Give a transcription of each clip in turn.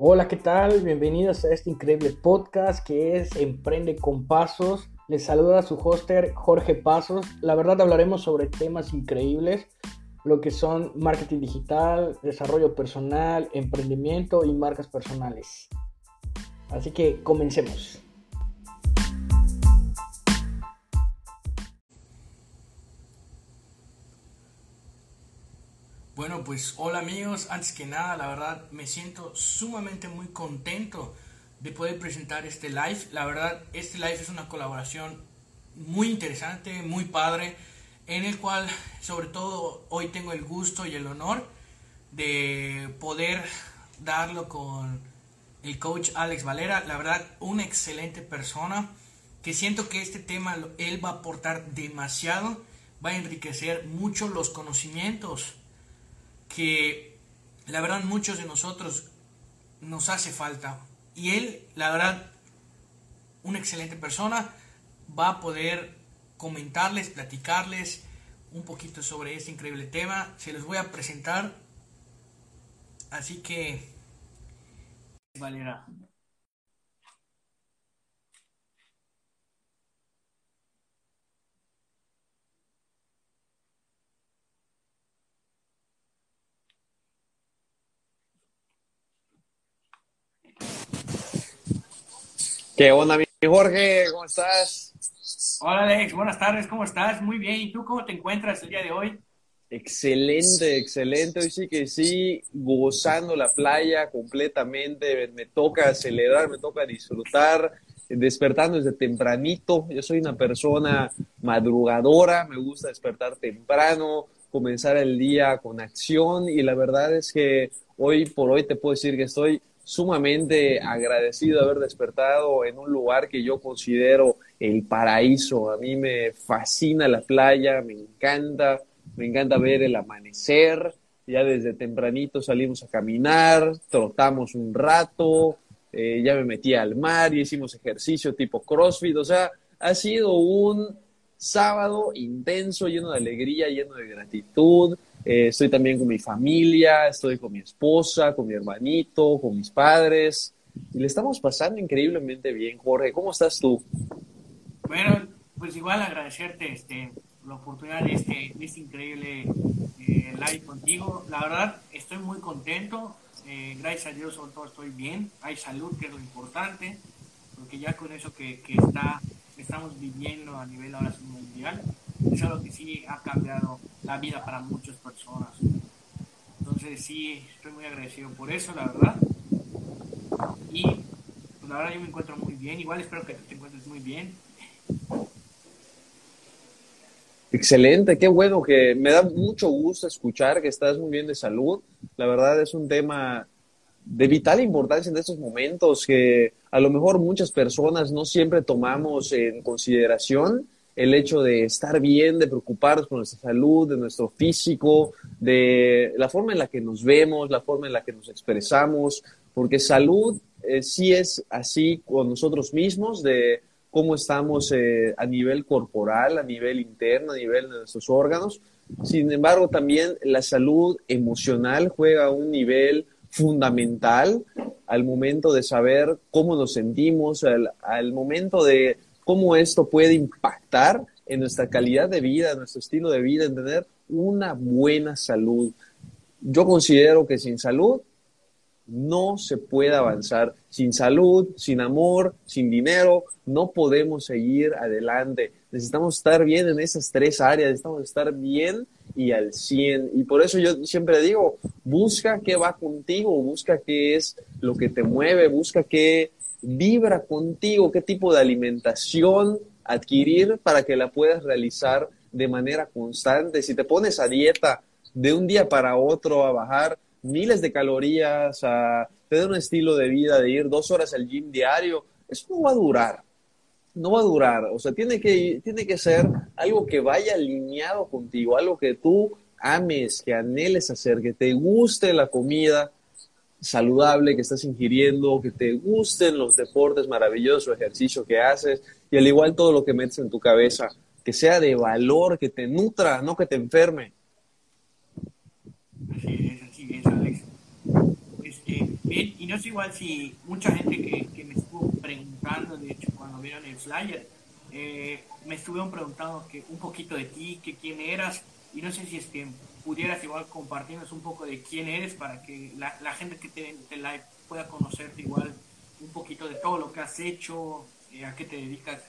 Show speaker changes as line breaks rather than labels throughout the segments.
Hola, ¿qué tal? Bienvenidos a este increíble podcast que es Emprende con Pasos. Les saluda su hoster Jorge Pasos. La verdad hablaremos sobre temas increíbles, lo que son marketing digital, desarrollo personal, emprendimiento y marcas personales. Así que comencemos. Pues hola amigos, antes que nada, la verdad me siento sumamente muy contento de poder presentar este live. La verdad, este live es una colaboración muy interesante, muy padre, en el cual sobre todo hoy tengo el gusto y el honor de poder darlo con el coach Alex Valera. La verdad, una excelente persona que siento que este tema él va a aportar demasiado, va a enriquecer mucho los conocimientos que la verdad muchos de nosotros nos hace falta. Y él, la verdad, una excelente persona, va a poder comentarles, platicarles un poquito sobre este increíble tema. Se los voy a presentar. Así que... Valera.
¿Qué onda, mi Jorge? ¿Cómo estás?
Hola, Alex. Buenas tardes. ¿Cómo estás? Muy bien. ¿Y tú cómo te encuentras el día de hoy?
Excelente, excelente. Hoy sí que sí, gozando la playa completamente. Me toca celebrar, me toca disfrutar, despertando desde tempranito. Yo soy una persona madrugadora, me gusta despertar temprano, comenzar el día con acción y la verdad es que hoy por hoy te puedo decir que estoy sumamente agradecido de haber despertado en un lugar que yo considero el paraíso. A mí me fascina la playa, me encanta, me encanta ver el amanecer. Ya desde tempranito salimos a caminar, trotamos un rato, eh, ya me metí al mar y hicimos ejercicio tipo CrossFit. O sea, ha sido un sábado intenso, lleno de alegría, lleno de gratitud. Eh, estoy también con mi familia, estoy con mi esposa, con mi hermanito, con mis padres. Y le estamos pasando increíblemente bien, Jorge. ¿Cómo estás tú?
Bueno, pues igual agradecerte este, la oportunidad de este, este increíble eh, live contigo. La verdad, estoy muy contento. Eh, gracias a Dios, sobre todo estoy bien. Hay salud, que es lo importante. Porque ya con eso que, que está, estamos viviendo a nivel ahora mundial, es algo que sí ha cambiado la vida para muchas personas. Entonces sí, estoy muy agradecido por eso, la verdad. Y pues la verdad yo me encuentro muy bien, igual espero que te encuentres muy bien.
Excelente, qué bueno que me da mucho gusto escuchar que estás muy bien de salud. La verdad es un tema de vital importancia en estos momentos que a lo mejor muchas personas no siempre tomamos en consideración el hecho de estar bien, de preocuparnos por nuestra salud, de nuestro físico, de la forma en la que nos vemos, la forma en la que nos expresamos, porque salud eh, sí es así con nosotros mismos, de cómo estamos eh, a nivel corporal, a nivel interno, a nivel de nuestros órganos. Sin embargo, también la salud emocional juega un nivel fundamental al momento de saber cómo nos sentimos, al momento de cómo esto puede impactar en nuestra calidad de vida, en nuestro estilo de vida, en tener una buena salud. Yo considero que sin salud no se puede avanzar. Sin salud, sin amor, sin dinero, no podemos seguir adelante. Necesitamos estar bien en esas tres áreas, necesitamos estar bien y al 100. Y por eso yo siempre digo, busca qué va contigo, busca qué es lo que te mueve, busca qué vibra contigo, qué tipo de alimentación adquirir para que la puedas realizar de manera constante. Si te pones a dieta de un día para otro a bajar miles de calorías, a tener un estilo de vida de ir dos horas al gym diario, eso no va a durar. No va a durar. O sea, tiene que, tiene que ser algo que vaya alineado contigo, algo que tú ames, que anheles hacer, que te guste la comida, saludable que estás ingiriendo, que te gusten los deportes maravillosos, ejercicio que haces y al igual todo lo que metes en tu cabeza, que sea de valor, que te nutra, no que te enferme.
Así es, así es, Alex. Este, Bien, y no es igual si mucha gente que, me estuvo preguntando, de hecho, cuando vieron el flyer, eh, me estuvieron preguntando que un poquito de ti, que quién eras, y no sé si es que pudieras igual compartirnos un poco de quién eres para que la, la gente que te, te live pueda conocerte igual un poquito de todo lo que has hecho, eh, a qué te dedicas,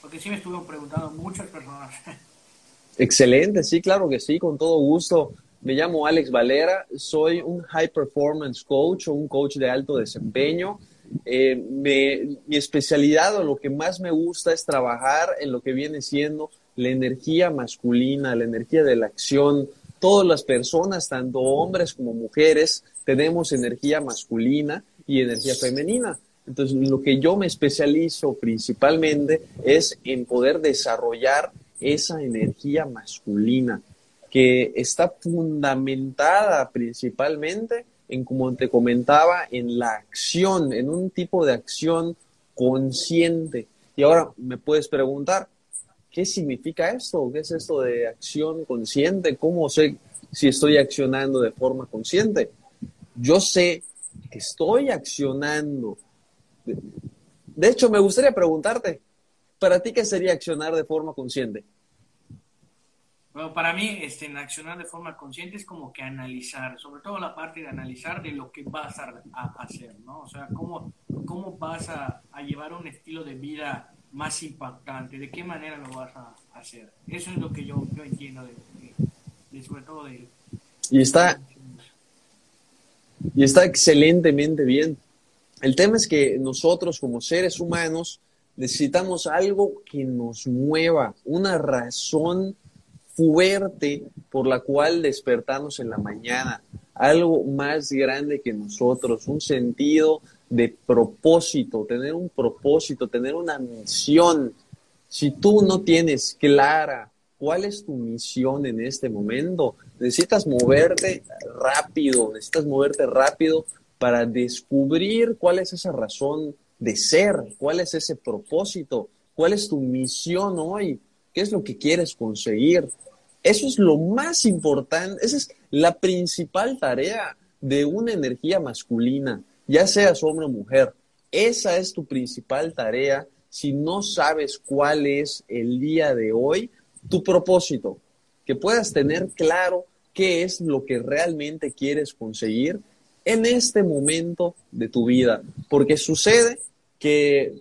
porque sí me estuvieron preguntando muchas personas.
Excelente, sí, claro que sí, con todo gusto. Me llamo Alex Valera, soy un High Performance Coach o un coach de alto desempeño. Eh, mi especialidad o lo que más me gusta es trabajar en lo que viene siendo la energía masculina, la energía de la acción. Todas las personas, tanto hombres como mujeres, tenemos energía masculina y energía femenina. Entonces, lo que yo me especializo principalmente es en poder desarrollar esa energía masculina que está fundamentada principalmente en, como te comentaba, en la acción, en un tipo de acción consciente. Y ahora me puedes preguntar, ¿qué significa esto? ¿Qué es esto de acción consciente? ¿Cómo sé si estoy accionando de forma consciente? Yo sé que estoy accionando. De hecho, me gustaría preguntarte, ¿para ti qué sería accionar de forma consciente?
Bueno, para mí, este, accionar de forma consciente es como que analizar, sobre todo la parte de analizar de lo que vas a, hacer, ¿no? O sea, cómo, cómo vas a, llevar un estilo de vida más impactante, de qué manera lo vas a hacer. Eso es lo que yo, entiendo de, sobre todo de...
Y está, y está excelentemente bien. El tema es que nosotros como seres humanos necesitamos algo que nos mueva, una razón fuerte por la cual despertamos en la mañana, algo más grande que nosotros, un sentido de propósito, tener un propósito, tener una misión. Si tú no tienes clara cuál es tu misión en este momento, necesitas moverte rápido, necesitas moverte rápido para descubrir cuál es esa razón de ser, cuál es ese propósito, cuál es tu misión hoy, qué es lo que quieres conseguir. Eso es lo más importante, esa es la principal tarea de una energía masculina, ya seas hombre o mujer. Esa es tu principal tarea si no sabes cuál es el día de hoy, tu propósito, que puedas tener claro qué es lo que realmente quieres conseguir en este momento de tu vida. Porque sucede que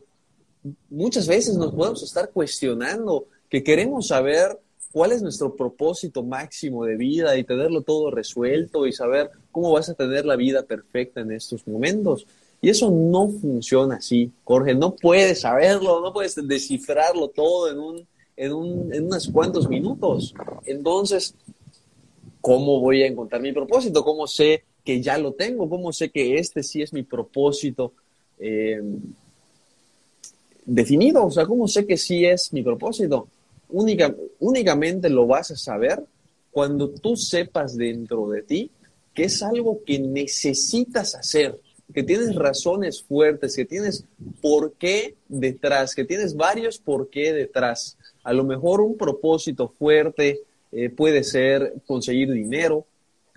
muchas veces nos podemos estar cuestionando, que queremos saber cuál es nuestro propósito máximo de vida y tenerlo todo resuelto y saber cómo vas a tener la vida perfecta en estos momentos. Y eso no funciona así, Jorge. No puedes saberlo, no puedes descifrarlo todo en, un, en, un, en unos cuantos minutos. Entonces, ¿cómo voy a encontrar mi propósito? ¿Cómo sé que ya lo tengo? ¿Cómo sé que este sí es mi propósito eh, definido? O sea, ¿cómo sé que sí es mi propósito? Únicamente lo vas a saber cuando tú sepas dentro de ti que es algo que necesitas hacer, que tienes razones fuertes, que tienes por qué detrás, que tienes varios por qué detrás. A lo mejor un propósito fuerte eh, puede ser conseguir dinero,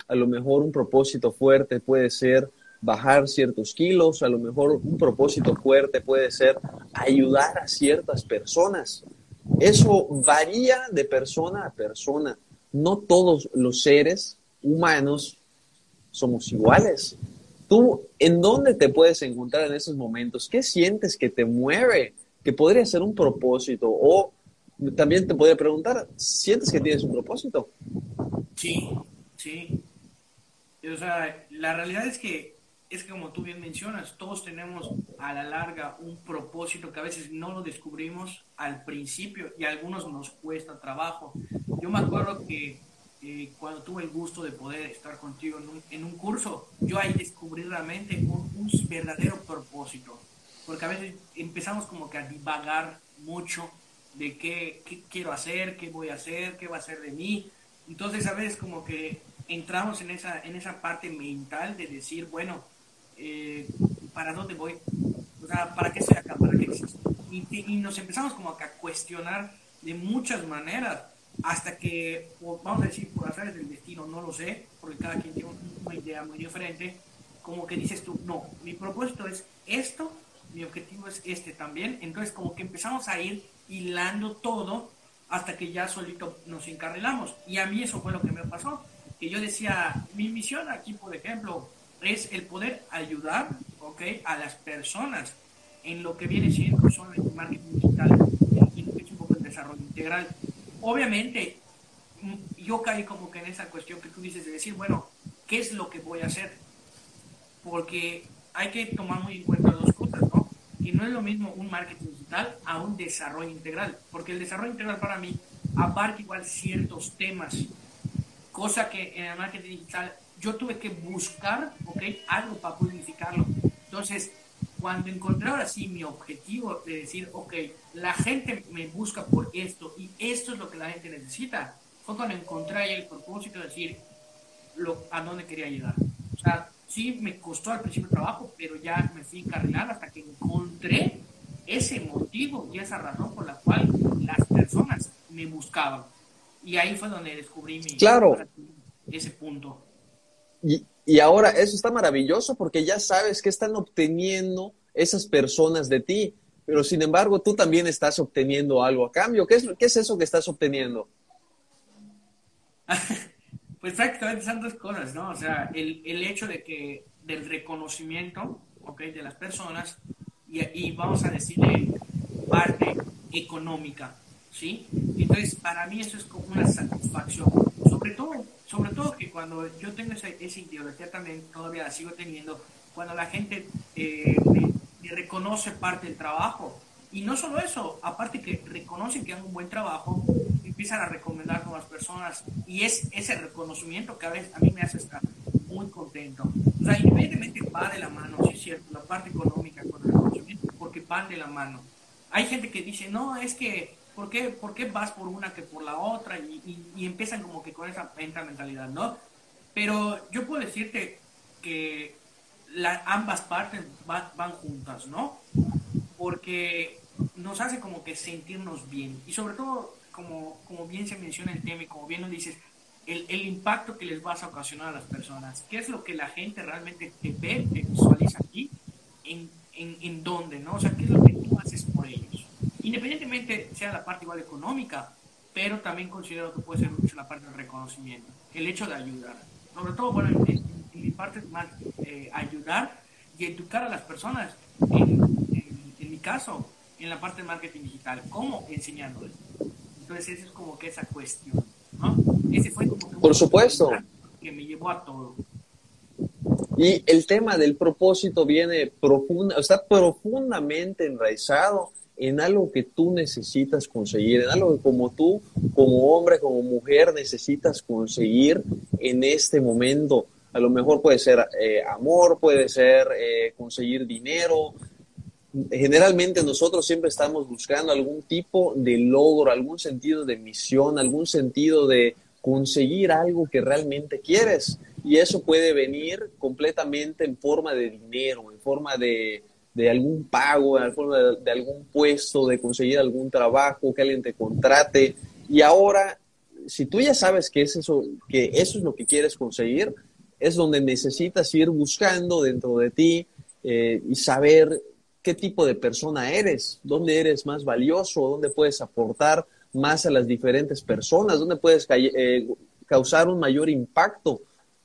a lo mejor un propósito fuerte puede ser bajar ciertos kilos, a lo mejor un propósito fuerte puede ser ayudar a ciertas personas. Eso varía de persona a persona. No todos los seres humanos somos iguales. ¿Tú en dónde te puedes encontrar en esos momentos? ¿Qué sientes que te mueve? Que podría ser un propósito. O también te podría preguntar, ¿sientes que tienes un propósito?
Sí, sí. O sea, la realidad es que es que como tú bien mencionas, todos tenemos a la larga un propósito que a veces no lo descubrimos al principio y a algunos nos cuesta trabajo. Yo me acuerdo que eh, cuando tuve el gusto de poder estar contigo en un, en un curso, yo ahí descubrí realmente un, un, verdadero propósito, porque a veces empezamos como que a divagar mucho de qué, qué quiero hacer, qué voy a hacer, qué va a ser de mí. Entonces a veces como que entramos en esa, en esa parte mental de decir, bueno, eh, ¿para dónde voy? O sea, ¿para qué estoy acá? ¿Para qué existo? Y, nos empezamos como a cuestionar de muchas maneras hasta que, vamos a decir, por hacer del destino, no lo sé, porque cada quien tiene una idea muy diferente, como que dices tú, no, mi propósito es esto, mi objetivo es este también. Entonces como que empezamos a ir hilando todo hasta que ya solito nos encarrilamos. Y a mí eso fue lo que me pasó. Que yo decía, mi misión aquí, por ejemplo, es el poder ayudar ¿okay? a las personas en lo que viene siendo son el marketing digital y que es un poco el desarrollo integral. Obviamente, mm, yo caí como que en esa cuestión que tú dices de decir, bueno, ¿qué es lo que voy a hacer? Porque hay que tomar muy en cuenta dos cosas, ¿no? Y no es lo mismo un marketing digital a un desarrollo integral, porque el desarrollo integral para mí abarca igual ciertos temas, cosa que en el marketing digital yo tuve que buscar, ¿ok? Algo para purificarlo. Entonces, cuando encontré ahora sí mi objetivo de decir, ok, la gente me busca por esto y esto es lo que la gente necesita, fue cuando encontré el propósito de decir lo, a dónde quería llegar. O sea, sí me costó al principio el trabajo, pero ya me fui encarrilando hasta que encontré ese motivo y esa razón por la cual las personas me buscaban. Y ahí fue donde descubrí mi,
claro.
ese punto.
Y, y ahora eso está maravilloso porque ya sabes que están obteniendo esas personas de ti, pero sin embargo tú también estás obteniendo algo a cambio. ¿Qué es, qué es eso que estás obteniendo?
pues prácticamente son dos cosas, ¿no? O sea, el, el hecho de que del reconocimiento, ¿ok? De las personas y, y vamos a decirle parte económica, ¿sí? Entonces, para mí eso es como una satisfacción. Sobre todo, sobre todo que cuando yo tengo esa, esa ideología también, todavía la sigo teniendo, cuando la gente eh, me, me, reconoce parte del trabajo. Y no solo eso, aparte que reconocen que hago un buen trabajo, empiezan a recomendar a las personas. Y es ese reconocimiento que a veces a mí me hace estar muy contento. O sea, independientemente va de la mano, sí es cierto, la parte económica con el reconocimiento, porque van de la mano. Hay gente que dice, no, es que ¿por qué, ¿por qué vas por una que por la otra? Y, y, y empiezan como que con esa, esa mentalidad, ¿no? Pero yo puedo decirte que la, ambas partes van, van, juntas, ¿no? Porque nos hace como que sentirnos bien. Y sobre todo, como, como bien se menciona el tema y como bien nos dices, el, el, impacto que les vas a ocasionar a las personas. ¿Qué es lo que la gente realmente te ve, te visualiza aquí? ¿En, en, en dónde, no? O sea, ¿qué es lo que tú haces por ellos? Independientemente sea la parte igual económica, pero también considero que puede ser mucho la parte del reconocimiento, el hecho de ayudar. Sobre todo, bueno, en, en, en mi parte más eh, ayudar y educar a las personas, en, en, mi caso, en la parte de marketing digital, ¿cómo enseñándoles? Entonces, esa es como que esa cuestión, ¿no? Ese fue como que
Por supuesto.
Que me llevó a todo.
Y el tema del propósito viene profunda, está profundamente enraizado en algo que tú necesitas conseguir, en algo que como tú, como hombre, como mujer, necesitas conseguir en este momento. A lo mejor puede ser eh, amor, puede ser eh, conseguir dinero. Generalmente nosotros siempre estamos buscando algún tipo de logro, algún sentido de misión, algún sentido de conseguir algo que realmente quieres. Y eso puede venir completamente en forma de dinero, en forma de, de algún pago, de, algún puesto, de conseguir algún trabajo, que alguien te contrate. Y ahora, si tú ya sabes que es eso, que eso es lo que quieres conseguir, es donde necesitas ir buscando dentro de ti eh, y saber qué tipo de persona eres, dónde eres más valioso, dónde puedes aportar más a las diferentes personas, dónde puedes eh, causar un mayor impacto.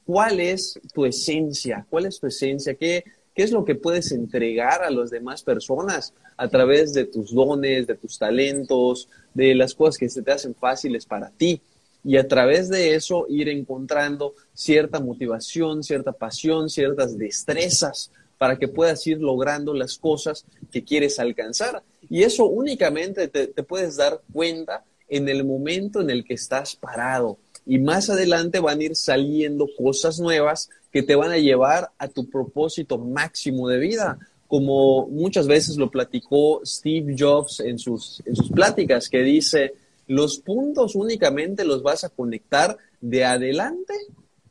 ¿Cuál es tu esencia? ¿Cuál es tu esencia? ¿Qué, ¿Qué es lo que puedes entregar a las demás personas a través de tus dones, de tus talentos, de las cosas que se te hacen fáciles para ti? Y a través de eso ir encontrando cierta motivación, cierta pasión, ciertas destrezas para que puedas ir logrando las cosas que quieres alcanzar. Y eso únicamente te, te puedes dar cuenta en el momento en el que estás parado. Y más adelante van a ir saliendo cosas nuevas que te van a llevar a tu propósito máximo de vida, como muchas veces lo platicó Steve Jobs en sus, en sus pláticas, que dice, los puntos únicamente los vas a conectar de adelante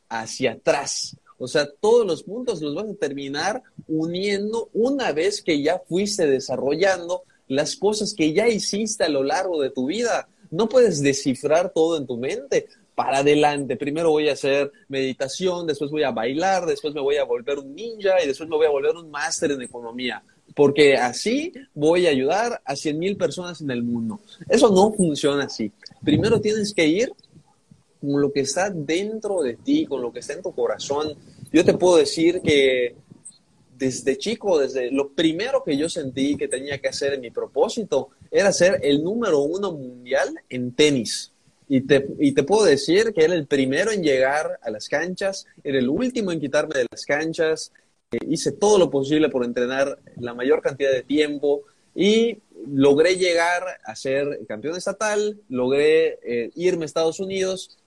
hacia atrás. O sea, todos los puntos los vas a terminar uniendo una vez que ya fuiste desarrollando las cosas que ya hiciste a lo largo de tu vida. No puedes descifrar todo en tu mente, para adelante. Primero voy a hacer meditación, después voy a bailar, después me voy a volver un ninja y después me voy a volver un máster en economía. Porque así voy a ayudar a 100 mil personas en el mundo. Eso no funciona así. Primero tienes que ir con lo que está dentro de ti, con lo que está en tu corazón. Yo te puedo decir que desde chico, desde lo primero que yo sentí que tenía que hacer en mi propósito era ser el número uno mundial en tenis. Y te, y te puedo decir que era el primero en llegar a las canchas, era el último en quitarme de las canchas, eh, hice todo lo posible por entrenar la mayor cantidad de tiempo y logré llegar a ser campeón estatal, logré eh, irme a Estados Unidos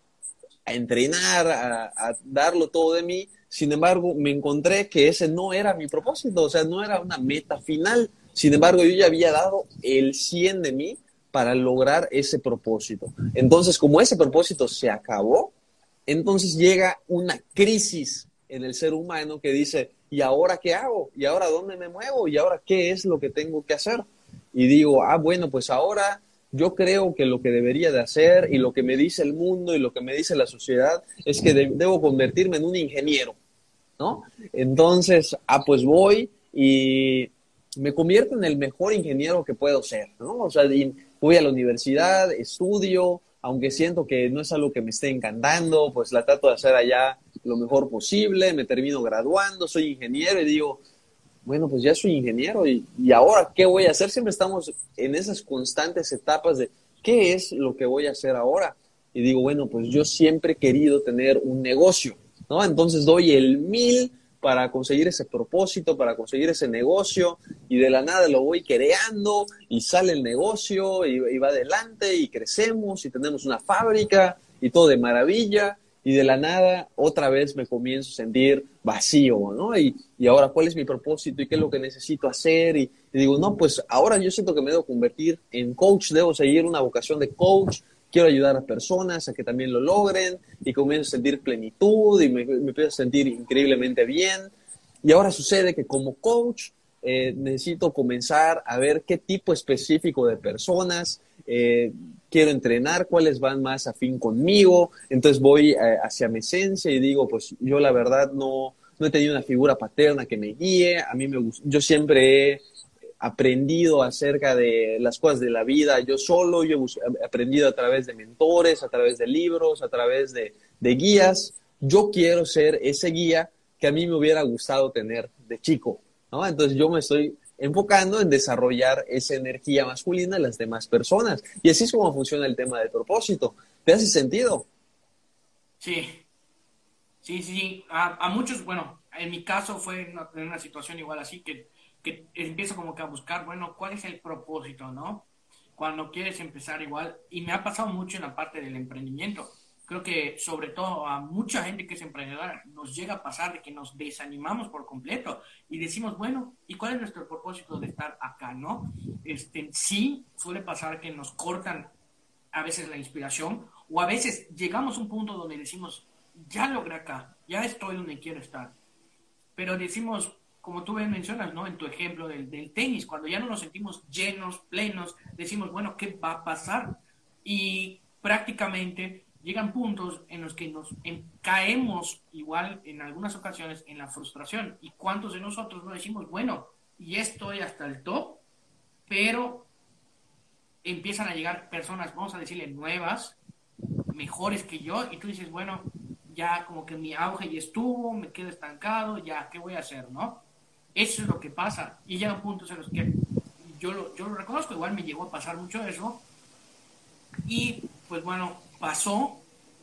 a entrenar, a, a darlo todo de mí. Sin embargo, me encontré que ese no era mi propósito, o sea, no era una meta final. Sin embargo, yo ya había dado el 100 de mí para lograr ese propósito. Entonces, como ese propósito se acabó, entonces llega una crisis en el ser humano que dice, ¿y ahora qué hago? ¿Y ahora dónde me muevo? ¿Y ahora qué es lo que tengo que hacer? Y digo, ah, bueno, pues ahora yo creo que lo que debería de hacer y lo que me dice el mundo y lo que me dice la sociedad es que debo convertirme en un ingeniero, ¿no? Entonces, ah, pues voy y me convierto en el mejor ingeniero que puedo ser, ¿no? O sea, voy a la universidad, estudio, aunque siento que no es algo que me esté encantando, pues la trato de hacer allá lo mejor posible, me termino graduando, soy ingeniero y digo, bueno, pues ya soy ingeniero y, ahora, ¿qué voy a hacer? Siempre estamos en esas constantes etapas de, ¿qué es lo que voy a hacer ahora? Y digo, bueno, pues yo siempre he querido tener un negocio, ¿no? Entonces doy el mil para conseguir ese propósito, para conseguir ese negocio, y de la nada lo voy creando y sale el negocio y, va adelante y crecemos y tenemos una fábrica y todo de maravilla y de la nada otra vez me comienzo a sentir vacío, ¿no? Y, y ahora, ¿cuál es mi propósito y qué es lo que necesito hacer? Y, y, digo, no, pues ahora yo siento que me debo convertir en coach, debo seguir una vocación de coach, quiero ayudar a personas a que también lo logren y comienzo a sentir plenitud y me, me empiezo a sentir increíblemente bien. Y ahora sucede que como coach eh, necesito comenzar a ver qué tipo específico de personas eh, quiero entrenar, cuáles van más afín conmigo, entonces voy eh, hacia mi esencia y digo, pues yo la verdad no, no he tenido una figura paterna que me guíe, a mí me gusta, yo siempre he aprendido acerca de las cosas de la vida yo solo, yo he aprendido a través de mentores, a través de libros, a través de, de guías, yo quiero ser ese guía que a mí me hubiera gustado tener de chico. Entonces yo me estoy enfocando en desarrollar esa energía masculina en las demás personas. Y así es como funciona el tema del propósito. ¿Te hace sentido?
Sí, sí, sí. A, a muchos, bueno, en mi caso fue una, una, situación igual así, que, que empiezo como que a buscar, bueno, ¿cuál es el propósito, no? Cuando quieres empezar igual, y me ha pasado mucho en la parte del emprendimiento creo que sobre todo a mucha gente que es emprendedora nos llega a pasar de que nos desanimamos por completo y decimos, bueno, ¿y cuál es nuestro propósito de estar acá, no? Este, sí, suele pasar que nos cortan a veces la inspiración o a veces llegamos a un punto donde decimos, ya logré acá, ya estoy donde quiero estar. Pero decimos, como tú bien mencionas, ¿no? En tu ejemplo del, del tenis, cuando ya no nos sentimos llenos, plenos, decimos, bueno, ¿qué va a pasar? Y prácticamente llegan puntos en los que nos caemos igual en algunas ocasiones en la frustración. ¿Y cuántos de nosotros no decimos, bueno, y estoy hasta el top, pero empiezan a llegar personas, vamos a decirle, nuevas, mejores que yo, y tú dices, bueno, ya como que mi auge ya estuvo, me quedo estancado, ya, ¿qué voy a hacer, no? Eso es lo que pasa. Y llegan puntos en los que yo lo, yo lo reconozco, igual me llegó a pasar mucho eso. Y pues bueno, pasó,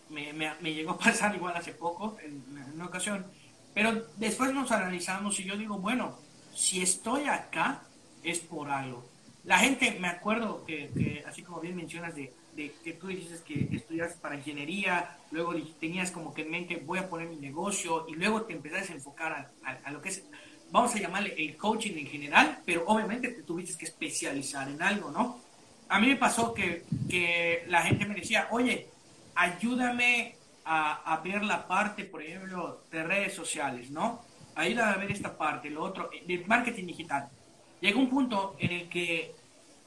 me, me, me, llegó a pasar igual hace poco, en, una ocasión, pero después nos analizamos y yo digo, bueno, si estoy acá es por algo. La gente, me acuerdo que, que así como bien mencionas, de, de, que tú dices que estudias para ingeniería, luego tenías como que en mente voy a poner mi negocio y luego te empezás a enfocar a, a, a lo que es, vamos a llamarle el coaching en general, pero obviamente te tuviste que especializar en algo, ¿no? A mí me pasó que, que la gente me decía, oye, ayúdame a, a, ver la parte, por ejemplo, de redes sociales, ¿no? Ayúdame a ver esta parte, lo otro, del marketing digital. Llegó un punto en el que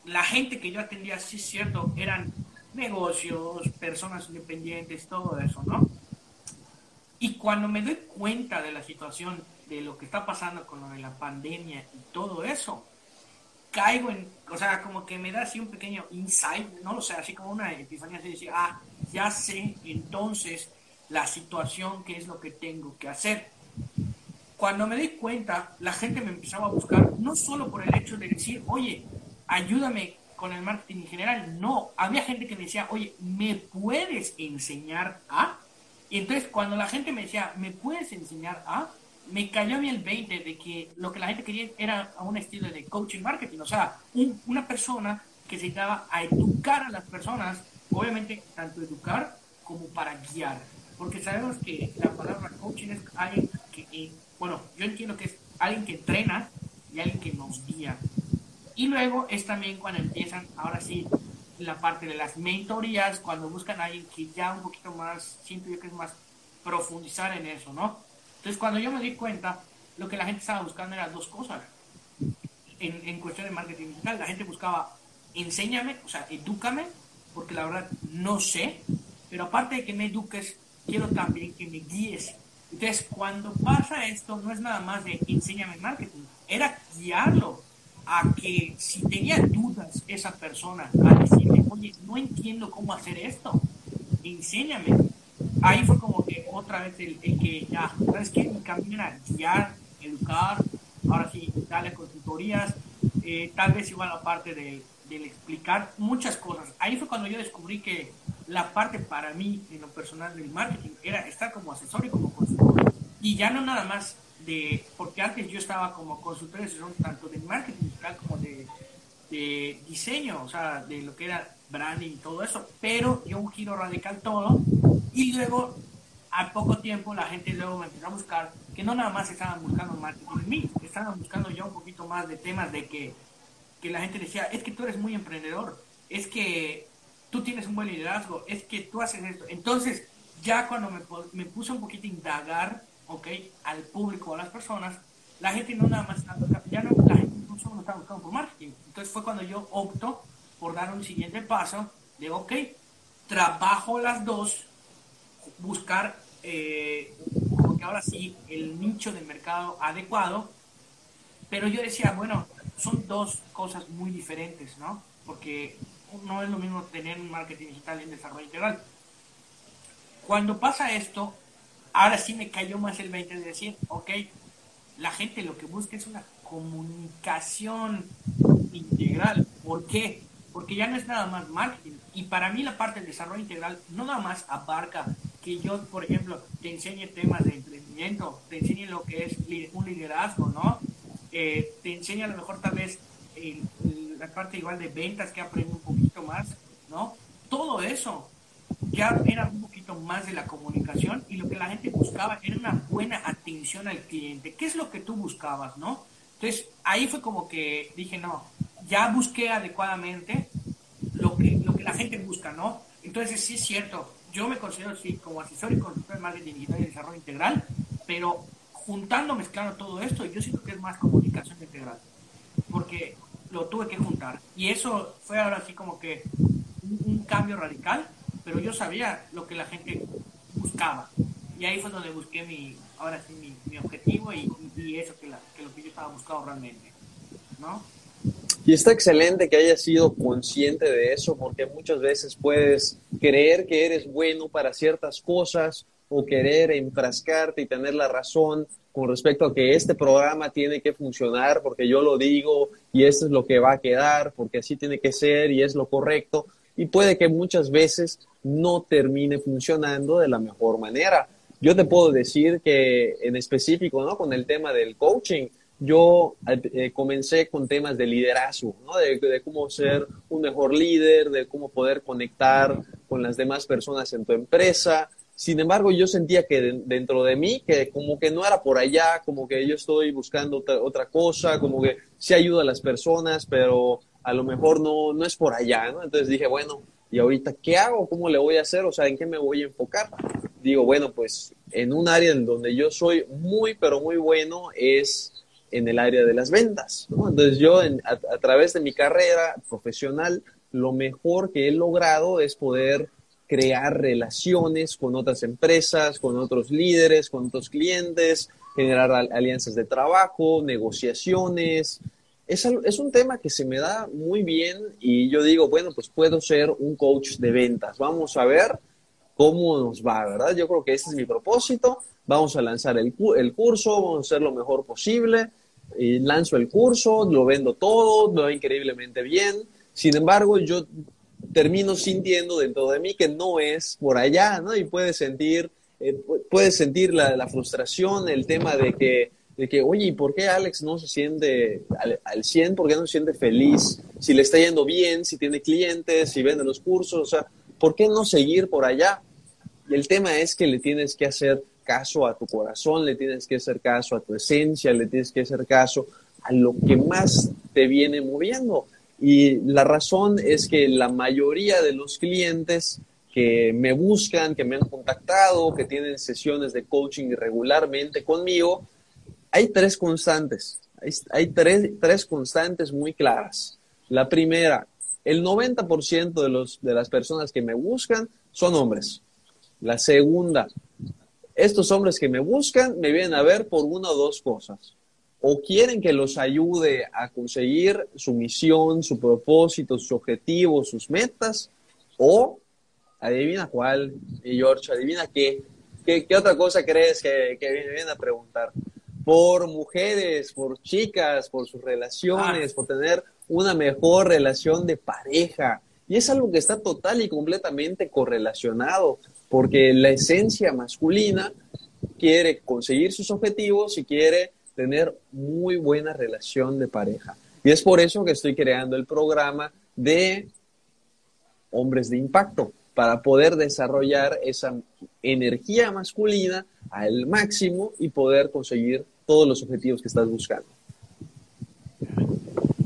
la gente que yo atendía, sí es cierto, eran negocios, personas independientes, todo eso, ¿no? Y cuando me doy cuenta de la situación, de lo que está pasando con lo de la pandemia y todo eso, caigo en, o sea, como que me da así un pequeño insight, no lo sé, así como una epifanía, así ah, ya sé entonces la situación, qué es lo que tengo que hacer. Cuando me di cuenta, la gente me empezaba a buscar, no solo por el hecho de decir, oye, ayúdame con el marketing en general, no, había gente que me decía, oye, ¿me puedes enseñar a? Y entonces cuando la gente me decía, ¿me puedes enseñar a? Me cayó a mí el 20 de que lo que la gente quería era un estilo de coaching marketing, o sea, una persona que se dedicaba a educar a las personas, obviamente tanto educar como para guiar, porque sabemos que la palabra coaching es alguien que, eh, bueno, yo entiendo que es alguien que entrena y alguien que nos guía. Y luego es también cuando empiezan, ahora sí, la parte de las mentorías, cuando buscan a alguien que ya un poquito más, siento yo que es más profundizar en eso, ¿no? Entonces, cuando yo me di cuenta, lo que la gente estaba buscando eran dos cosas. En, en cuestión de marketing digital, la gente buscaba, enséñame, o sea, edúcame, porque la verdad no sé, pero aparte de que me eduques, quiero también que me guíes. Entonces, cuando pasa esto, no es nada más de enséñame marketing, era guiarlo a que si tenía dudas esa persona, a decirle, oye, no entiendo cómo hacer esto, enséñame. Ahí fue como que otra vez el, que ya, ¿sabes qué? Mi camino era guiar, educar, ahora sí, darle consultorías, eh, tal vez igual la parte de, explicar muchas cosas. Ahí fue cuando yo descubrí que la parte para mí, en lo personal del marketing, era estar como asesor y como consultor. Y ya no nada más de, porque antes yo estaba como consultor de tanto de marketing como de, de, diseño, o sea, de lo que era branding y todo eso, pero dio un giro radical todo y luego a poco tiempo la gente luego me empezó a buscar que no nada más estaban buscando marketing en mí, estaban buscando ya un poquito más de temas de que, que la gente decía, es que tú eres muy emprendedor, es que tú tienes un buen liderazgo, es que tú haces esto. Entonces, ya cuando me, me puse un poquito a indagar ¿ok? Al público, a las personas, la gente no nada más ya no, buscando por marketing. Entonces fue cuando yo opto por dar un siguiente paso de, ok, trabajo las dos, buscar, eh, porque ahora sí, el nicho de mercado adecuado, pero yo decía, bueno, son dos cosas muy diferentes, ¿no? Porque no es lo mismo tener un marketing digital y un desarrollo integral. Cuando pasa esto, ahora sí me cayó más el 20 de decir, ok, la gente lo que busca es una comunicación integral. ¿Por qué? Porque ya no es nada más marketing. Y para mí la parte del desarrollo integral no nada más abarca que yo, por ejemplo, te enseñe temas de emprendimiento, te enseñe lo que es un liderazgo, ¿no? Eh, te enseñe a lo mejor tal vez la parte igual de ventas que aprendo un poquito más, ¿no? Todo eso ya era un poquito más de la comunicación y lo que la gente buscaba era una buena atención al cliente. ¿Qué es lo que tú buscabas, no? Entonces, ahí fue como que dije, no, ya busqué adecuadamente lo que, lo que la gente busca, ¿no? Entonces, sí es cierto, yo me considero, sí, como asesor y consultor de marketing digital y desarrollo integral, pero juntando, mezclando todo esto, yo siento que es más comunicación integral, porque lo tuve que juntar. Y eso fue ahora sí como que un cambio radical pero yo sabía lo que la gente buscaba. Y ahí fue donde busqué mi, ahora sí, mi, objetivo y, eso que, lo que yo estaba buscando realmente, ¿no?
Y está excelente que hayas sido consciente de eso, porque muchas veces puedes creer que eres bueno para ciertas cosas o querer enfrascarte y tener la razón con respecto a que este programa tiene que funcionar porque yo lo digo y esto es lo que va a quedar, porque así tiene que ser y es lo correcto. Y puede que muchas veces no termine funcionando de la mejor manera. Yo te puedo decir que en específico, ¿no? Con el tema del coaching, yo eh, comencé con temas de liderazgo, ¿no? De, cómo ser un mejor líder, de cómo poder conectar con las demás personas en tu empresa. Sin embargo, yo sentía que dentro de mí, que como que no era por allá, como que yo estoy buscando otra, otra cosa, como que sí ayuda a las personas, pero a lo mejor no, no es por allá, ¿no? Entonces dije, bueno, ¿Y ahorita qué hago? ¿Cómo le voy a hacer? O sea, ¿en qué me voy a enfocar? Digo, bueno, pues en un área en donde yo soy muy, pero muy bueno es en el área de las ventas. Entonces yo a, través de mi carrera profesional lo mejor que he logrado es poder crear relaciones con otras empresas, con otros líderes, con otros clientes, generar alianzas de trabajo, negociaciones. Es, es, un tema que se me da muy bien y yo digo, bueno, pues puedo ser un coach de ventas. Vamos a ver cómo nos va, ¿verdad? Yo creo que ese es mi propósito. Vamos a lanzar el, el curso, vamos a hacer lo mejor posible. Y lanzo el curso, lo vendo todo, lo va increíblemente bien. Sin embargo, yo termino sintiendo dentro de mí que no es por allá, ¿no? Y puedes sentir, eh, puedes sentir la, la, frustración, el tema de que, de que, oye, ¿y por qué Alex no se siente al, al 100? ¿Por qué no se siente feliz? Si le está yendo bien, si tiene clientes, si vende los cursos, o sea, ¿por qué no seguir por allá? Y el tema es que le tienes que hacer caso a tu corazón, le tienes que hacer caso a tu esencia, le tienes que hacer caso a lo que más te viene moviendo. Y la razón es que la mayoría de los clientes que me buscan, que me han contactado, que tienen sesiones de coaching regularmente conmigo, hay tres constantes. Hay, tres, tres constantes muy claras. La primera, el 90% de, los, de las personas que me buscan son hombres. La segunda, estos hombres que me buscan me vienen a ver por una o dos cosas. O quieren que los ayude a conseguir su misión, su propósito, sus objetivos, sus metas, o adivina cuál, y George, adivina qué. ¿Qué, otra cosa crees que, que vienen a preguntar? Por mujeres, por chicas, por sus relaciones, por tener una mejor relación de pareja. Y es algo que está total y completamente correlacionado porque la esencia masculina quiere conseguir sus objetivos y quiere tener muy buena relación de pareja. Y es por eso que estoy creando el programa de hombres de impacto, para poder desarrollar esa energía masculina al máximo y poder conseguir todos los objetivos que estás buscando.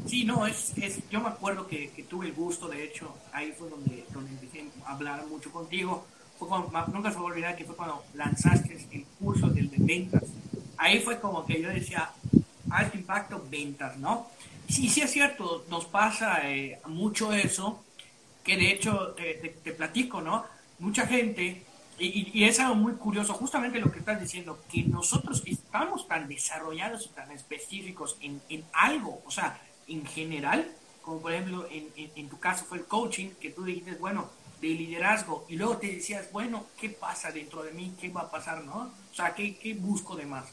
Sí, no, es, yo me acuerdo que, tuve el gusto, de hecho, ahí fue donde, donde empecé a hablar mucho contigo, nunca se va a olvidar que fue cuando lanzaste el curso del de ventas. Ahí fue como que yo decía, alto impacto, ventas, ¿no? Sí, sí es cierto, nos pasa eh, mucho eso, que de hecho te, platico, ¿no? Mucha gente, y, y, es algo muy curioso, justamente lo que estás diciendo, que nosotros estamos tan desarrollados y tan específicos en, en algo, o sea, en general, como por ejemplo en, en, tu caso fue el coaching, que tú dijiste, bueno, de liderazgo y luego te decías, bueno, ¿qué pasa dentro de mí? ¿Qué va a pasar? ¿No? O sea, ¿qué, qué busco de más?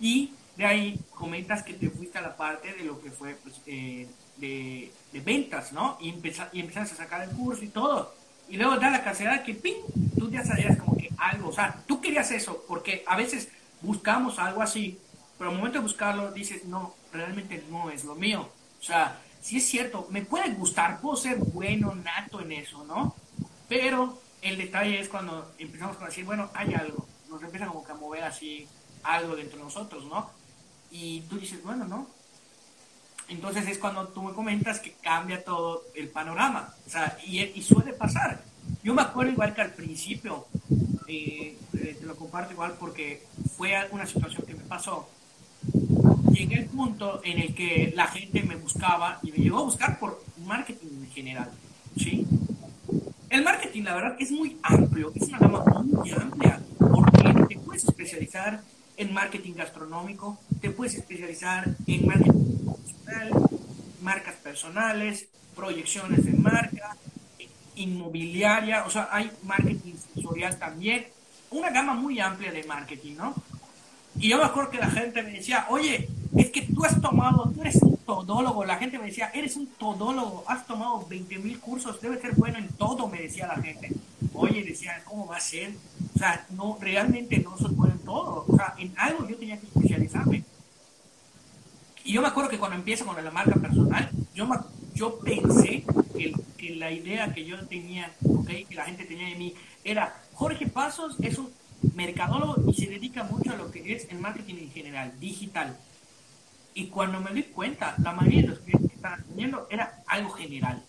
Y de ahí comentas que te fuiste a la parte de lo que fue pues, eh, de, de, ventas, ¿no? Y, y empezaste a sacar el curso y todo. Y luego da la casualidad que, ¡ping! Tú ya sabías como que algo, o sea, tú querías eso, porque a veces buscamos algo así, pero al momento de buscarlo dices, no, realmente no es lo mío. O sea, si es cierto, me puede gustar, puedo ser bueno, nato en eso, ¿no? Pero el detalle es cuando empezamos a decir, bueno, hay algo, nos empieza como que a mover así algo dentro de nosotros, ¿no? Y tú dices, bueno, ¿no? Entonces es cuando tú me comentas que cambia todo el panorama, o sea, y, suele pasar. Yo me acuerdo igual que al principio, eh, te lo comparto igual porque fue una situación que me pasó. Llegué al punto en el que la gente me buscaba y me llegó a buscar por marketing en general, ¿sí? El marketing, la verdad, es muy amplio, es una gama muy amplia, porque te puedes especializar en marketing gastronómico, te puedes especializar en marketing profesional, marcas personales, proyecciones de marca, inmobiliaria, o sea, hay marketing sensorial también, una gama muy amplia de marketing, ¿no? Y yo me acuerdo que la gente me decía, oye, es que tú has tomado, tú eres un todólogo. La gente me decía, eres un todólogo, has tomado 20 mil cursos, debe ser bueno en todo, me decía la gente. Oye, decía, ¿cómo va a ser? O sea, no, realmente no soy bueno en todo. O sea, en algo yo tenía que especializarme. Y yo me acuerdo que cuando empiezo con la marca personal, yo, yo pensé que, que la idea que yo tenía, okay, que la gente tenía de mí, era, Jorge Pasos es un mercadólogo y se dedica mucho a lo que es el marketing en general, digital. Y cuando me di cuenta, la mayoría de los clientes que estaban teniendo era algo general.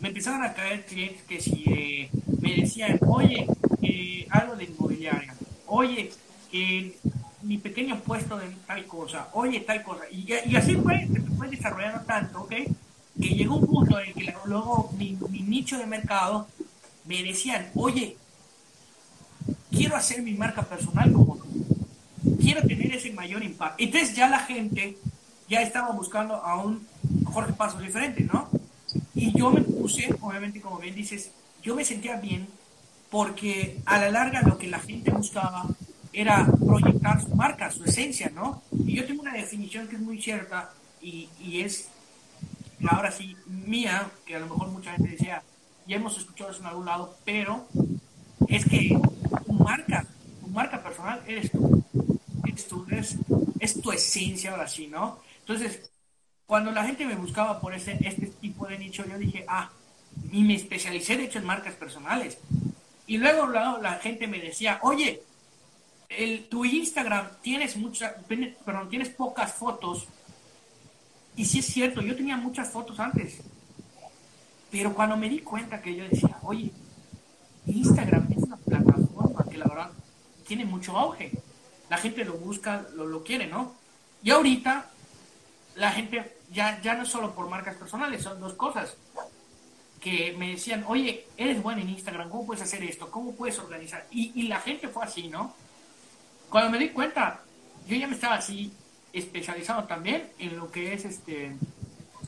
Me empezaron a caer clientes que si eh, me decían, oye, eh, algo de inmobiliaria, oye, mi pequeño puesto de tal cosa, oye, tal cosa. Y, y así fue, se fue desarrollando tanto, ¿ok? Que llegó un punto en el que luego mi, mi nicho de mercado me decían, oye, quiero hacer mi marca personal como tú. Quiero tener ese mayor impacto. Entonces ya la gente ya estaba buscando a un Jorge Paso diferente, ¿no? Y yo me puse, obviamente, como bien dices, yo me sentía bien porque a la larga lo que la gente buscaba era proyectar su marca, su esencia, ¿no? Y yo tengo una definición que es muy cierta y, y es, ahora sí, mía, que a lo mejor mucha gente decía, ya hemos escuchado eso en algún lado, pero es que tu marca, tu marca personal eres tú. Es tu, es, tu esencia ahora sí, ¿no? Entonces, cuando la gente me buscaba por este, este tipo de nicho, yo dije, ah, y me especialicé de hecho en marcas personales. Y luego la, gente me decía, oye, tu Instagram tienes muchas, perdón, tienes pocas fotos. Y sí es cierto, yo tenía muchas fotos antes. Pero cuando me di cuenta que yo decía, oye, Instagram es una plataforma que la verdad tiene mucho auge. La gente lo busca, lo, quiere, ¿no? Y ahorita la gente ya, ya no es solo por marcas personales, son dos cosas. Que me decían, oye, eres bueno en Instagram, ¿cómo puedes hacer esto? ¿Cómo puedes organizar? Y, y la gente fue así, ¿no? Cuando me di cuenta, yo ya me estaba así especializado también en lo que es este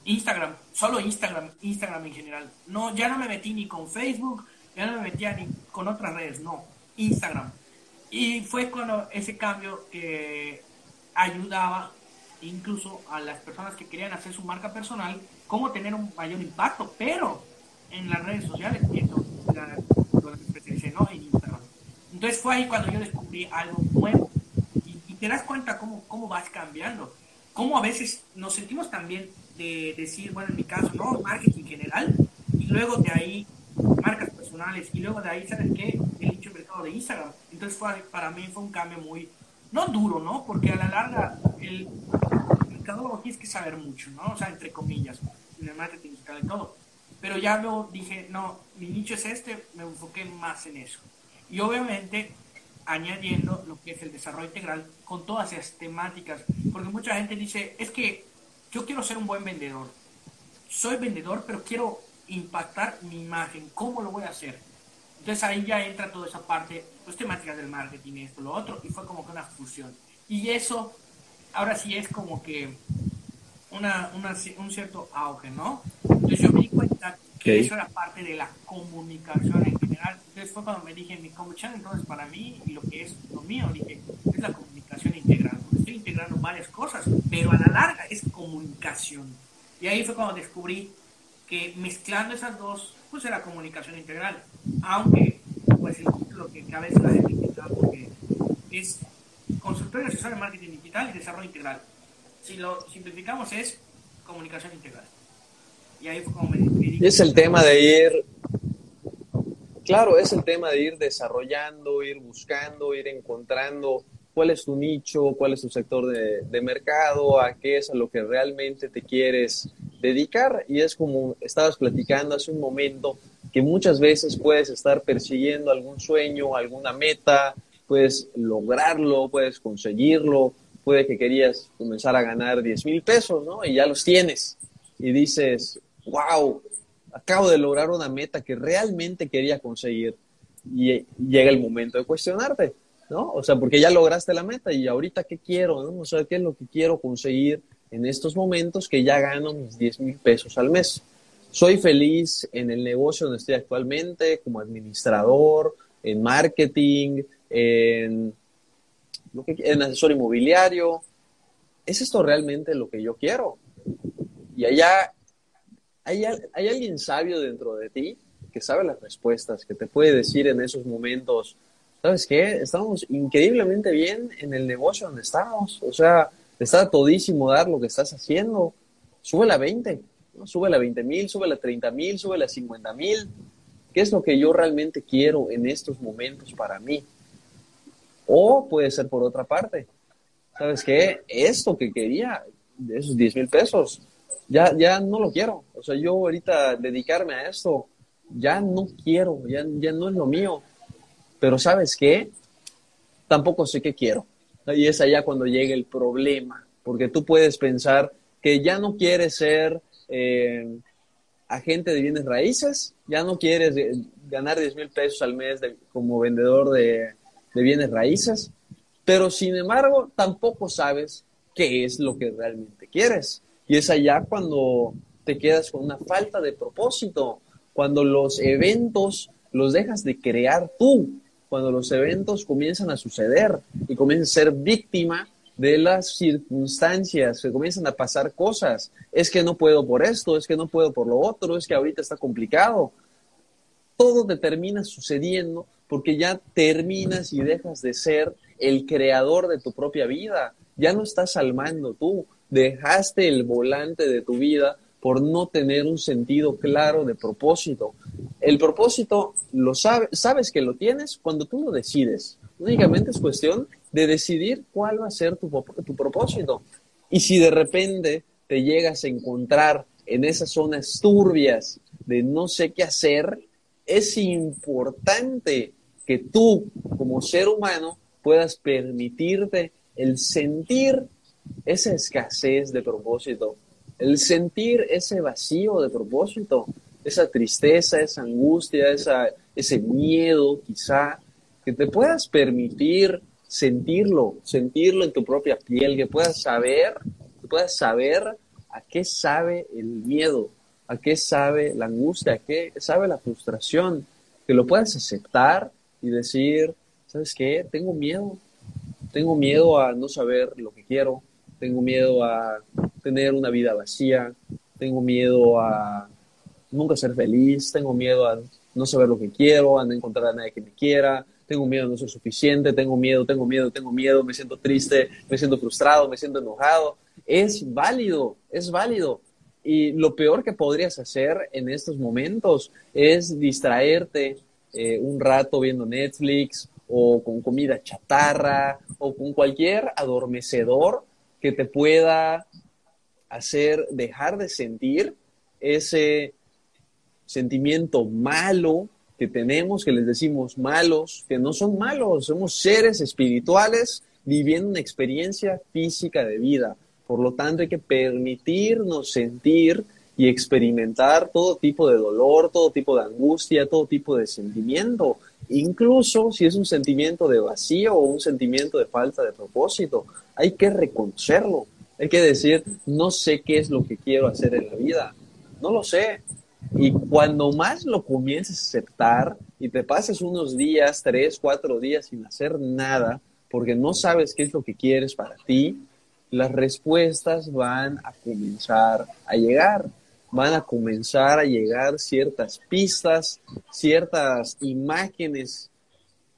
Instagram, solo Instagram, Instagram en general. No, ya no me metí ni con Facebook, ya no me metía ni con otras redes, no, Instagram. Y fue cuando ese cambio que ayudaba incluso a las personas que querían hacer su marca personal, cómo tener un mayor impacto, pero en las redes sociales, especialicé, ¿no? En Instagram. Entonces fue ahí cuando yo descubrí algo nuevo y, y, te das cuenta cómo, cómo vas cambiando, cómo a veces nos sentimos también de decir, bueno, en mi caso, ¿no? Marketing general, y luego de ahí marcas personales, y luego de ahí, ¿sabes qué? El nicho mercado de Instagram. Entonces fue, para mí fue un cambio muy, no duro, ¿no? Porque a la larga el, mercadólogo tienes que saber mucho, ¿no? O sea, entre comillas, en el marketing digital y todo. Pero ya luego dije, no, mi nicho es este, me enfoqué más en eso. Y obviamente añadiendo lo que es el desarrollo integral con todas esas temáticas, porque mucha gente dice, es que yo quiero ser un buen vendedor. Soy vendedor, pero quiero impactar mi imagen. ¿Cómo lo voy a hacer? Entonces ahí ya entra toda esa parte, pues temáticas del marketing, esto, lo otro, y fue como que una fusión. Y eso, ahora sí es como que una, una, un cierto auge, ¿no? Entonces yo me di cuenta que eso era parte de la comunicación en general. Entonces fue cuando me dije, mi comunicación entonces para mí y lo que es lo mío, dije, es la comunicación integral. Estoy integrando varias cosas, pero a la larga es comunicación. Y ahí fue cuando descubrí que mezclando esas dos, pues era comunicación integral. Aunque, pues el título que a veces la gente porque es consultorio asesor de marketing digital y desarrollo integral. Si lo simplificamos es comunicación integral. Y ahí fue como me, me
Es el tema de ir, claro, es el tema de ir desarrollando, ir buscando, ir encontrando cuál es tu nicho, cuál es tu sector de, de, mercado, a qué es a lo que realmente te quieres dedicar. Y es como estabas platicando hace un momento, que muchas veces puedes estar persiguiendo algún sueño, alguna meta, puedes lograrlo, puedes conseguirlo, puede que querías comenzar a ganar 10 mil pesos, ¿no? Y ya los tienes. Y dices, wow, acabo de lograr una meta que realmente quería conseguir. Y llega el momento de cuestionarte ¿no? O sea, porque ya lograste la meta y ahorita qué quiero, ¿no? O sea, qué es lo que quiero conseguir en estos momentos que ya gano mis 10 mil pesos al mes. Soy feliz en el negocio donde estoy actualmente, como administrador, en marketing, en, en asesor inmobiliario. ¿Es esto realmente lo que yo quiero? Y allá hay, hay alguien sabio dentro de ti que sabe las respuestas, que te puede decir en esos momentos, ¿sabes qué? Estamos increíblemente bien en el negocio donde estamos. O sea, está todísimo dar lo que estás haciendo. Sube a 20, sube a 20 mil, sube a 30 mil, sube a 50 mil. ¿Qué es lo que yo realmente quiero en estos momentos para mí? O puede ser por otra parte. ¿Sabes qué? Esto que quería, de esos 10 mil pesos, ya, ya no lo quiero. O sea, yo ahorita dedicarme a esto, ya no quiero, ya, ya no es lo mío pero ¿sabes qué? Tampoco sé qué quiero. Y es allá cuando llega el problema, porque tú puedes pensar que ya no quieres ser, eh, agente de bienes raíces, ya no quieres ganar 10 mil pesos al mes como vendedor de, de bienes raíces, pero sin embargo tampoco sabes qué es lo que realmente quieres. Y es allá cuando te quedas con una falta de propósito, cuando los eventos los dejas de crear tú, cuando los eventos comienzan a suceder y comienzas a ser víctima de las circunstancias, se comienzan a pasar cosas. Es que no puedo por esto, es que no puedo por lo otro, es que ahorita está complicado. Todo te termina sucediendo porque ya terminas y dejas de ser el creador de tu propia vida. Ya no estás al mando tú, dejaste el volante de tu vida por no tener un sentido claro de propósito. El propósito lo sabes, sabes que lo tienes cuando tú lo decides. Únicamente es cuestión de decidir cuál va a ser tu, tu propósito. Y si de repente te llegas a encontrar en esas zonas turbias de no sé qué hacer, es importante que tú como ser humano puedas permitirte el sentir esa escasez de propósito, el sentir ese vacío de propósito, esa tristeza, esa angustia, esa, ese miedo quizá, que te puedas permitir sentirlo, sentirlo en tu propia piel, que puedas saber, que puedas saber a qué sabe el miedo, a qué sabe la angustia, a qué sabe la frustración, que lo puedas aceptar y decir, ¿sabes qué? Tengo miedo, tengo miedo a no saber lo que quiero, tengo miedo a tener una vida vacía, tengo miedo a nunca ser feliz, tengo miedo a no saber lo que quiero, a no encontrar a nadie que me quiera, tengo miedo no ser suficiente, tengo miedo, tengo miedo, tengo miedo, me siento triste, me siento frustrado, me siento enojado. Es válido, es válido. Y lo peor que podrías hacer en estos momentos es distraerte eh, un rato viendo Netflix o con comida chatarra o con cualquier adormecedor que te pueda hacer dejar de sentir ese sentimiento malo que tenemos, que les decimos malos, que no son malos, somos seres espirituales viviendo una experiencia física de vida. Por lo tanto, hay que permitirnos sentir y experimentar todo tipo de dolor, todo tipo de angustia, todo tipo de sentimiento, incluso si es un sentimiento de vacío o un sentimiento de falta de propósito. Hay que reconocerlo, hay que decir, no sé qué es lo que quiero hacer en la vida, no lo sé. Y cuando más lo comiences a aceptar y te pases unos días, tres, cuatro días sin hacer nada, porque no sabes qué es lo que quieres para ti, las respuestas van a comenzar a llegar van a comenzar a llegar ciertas pistas, ciertas imágenes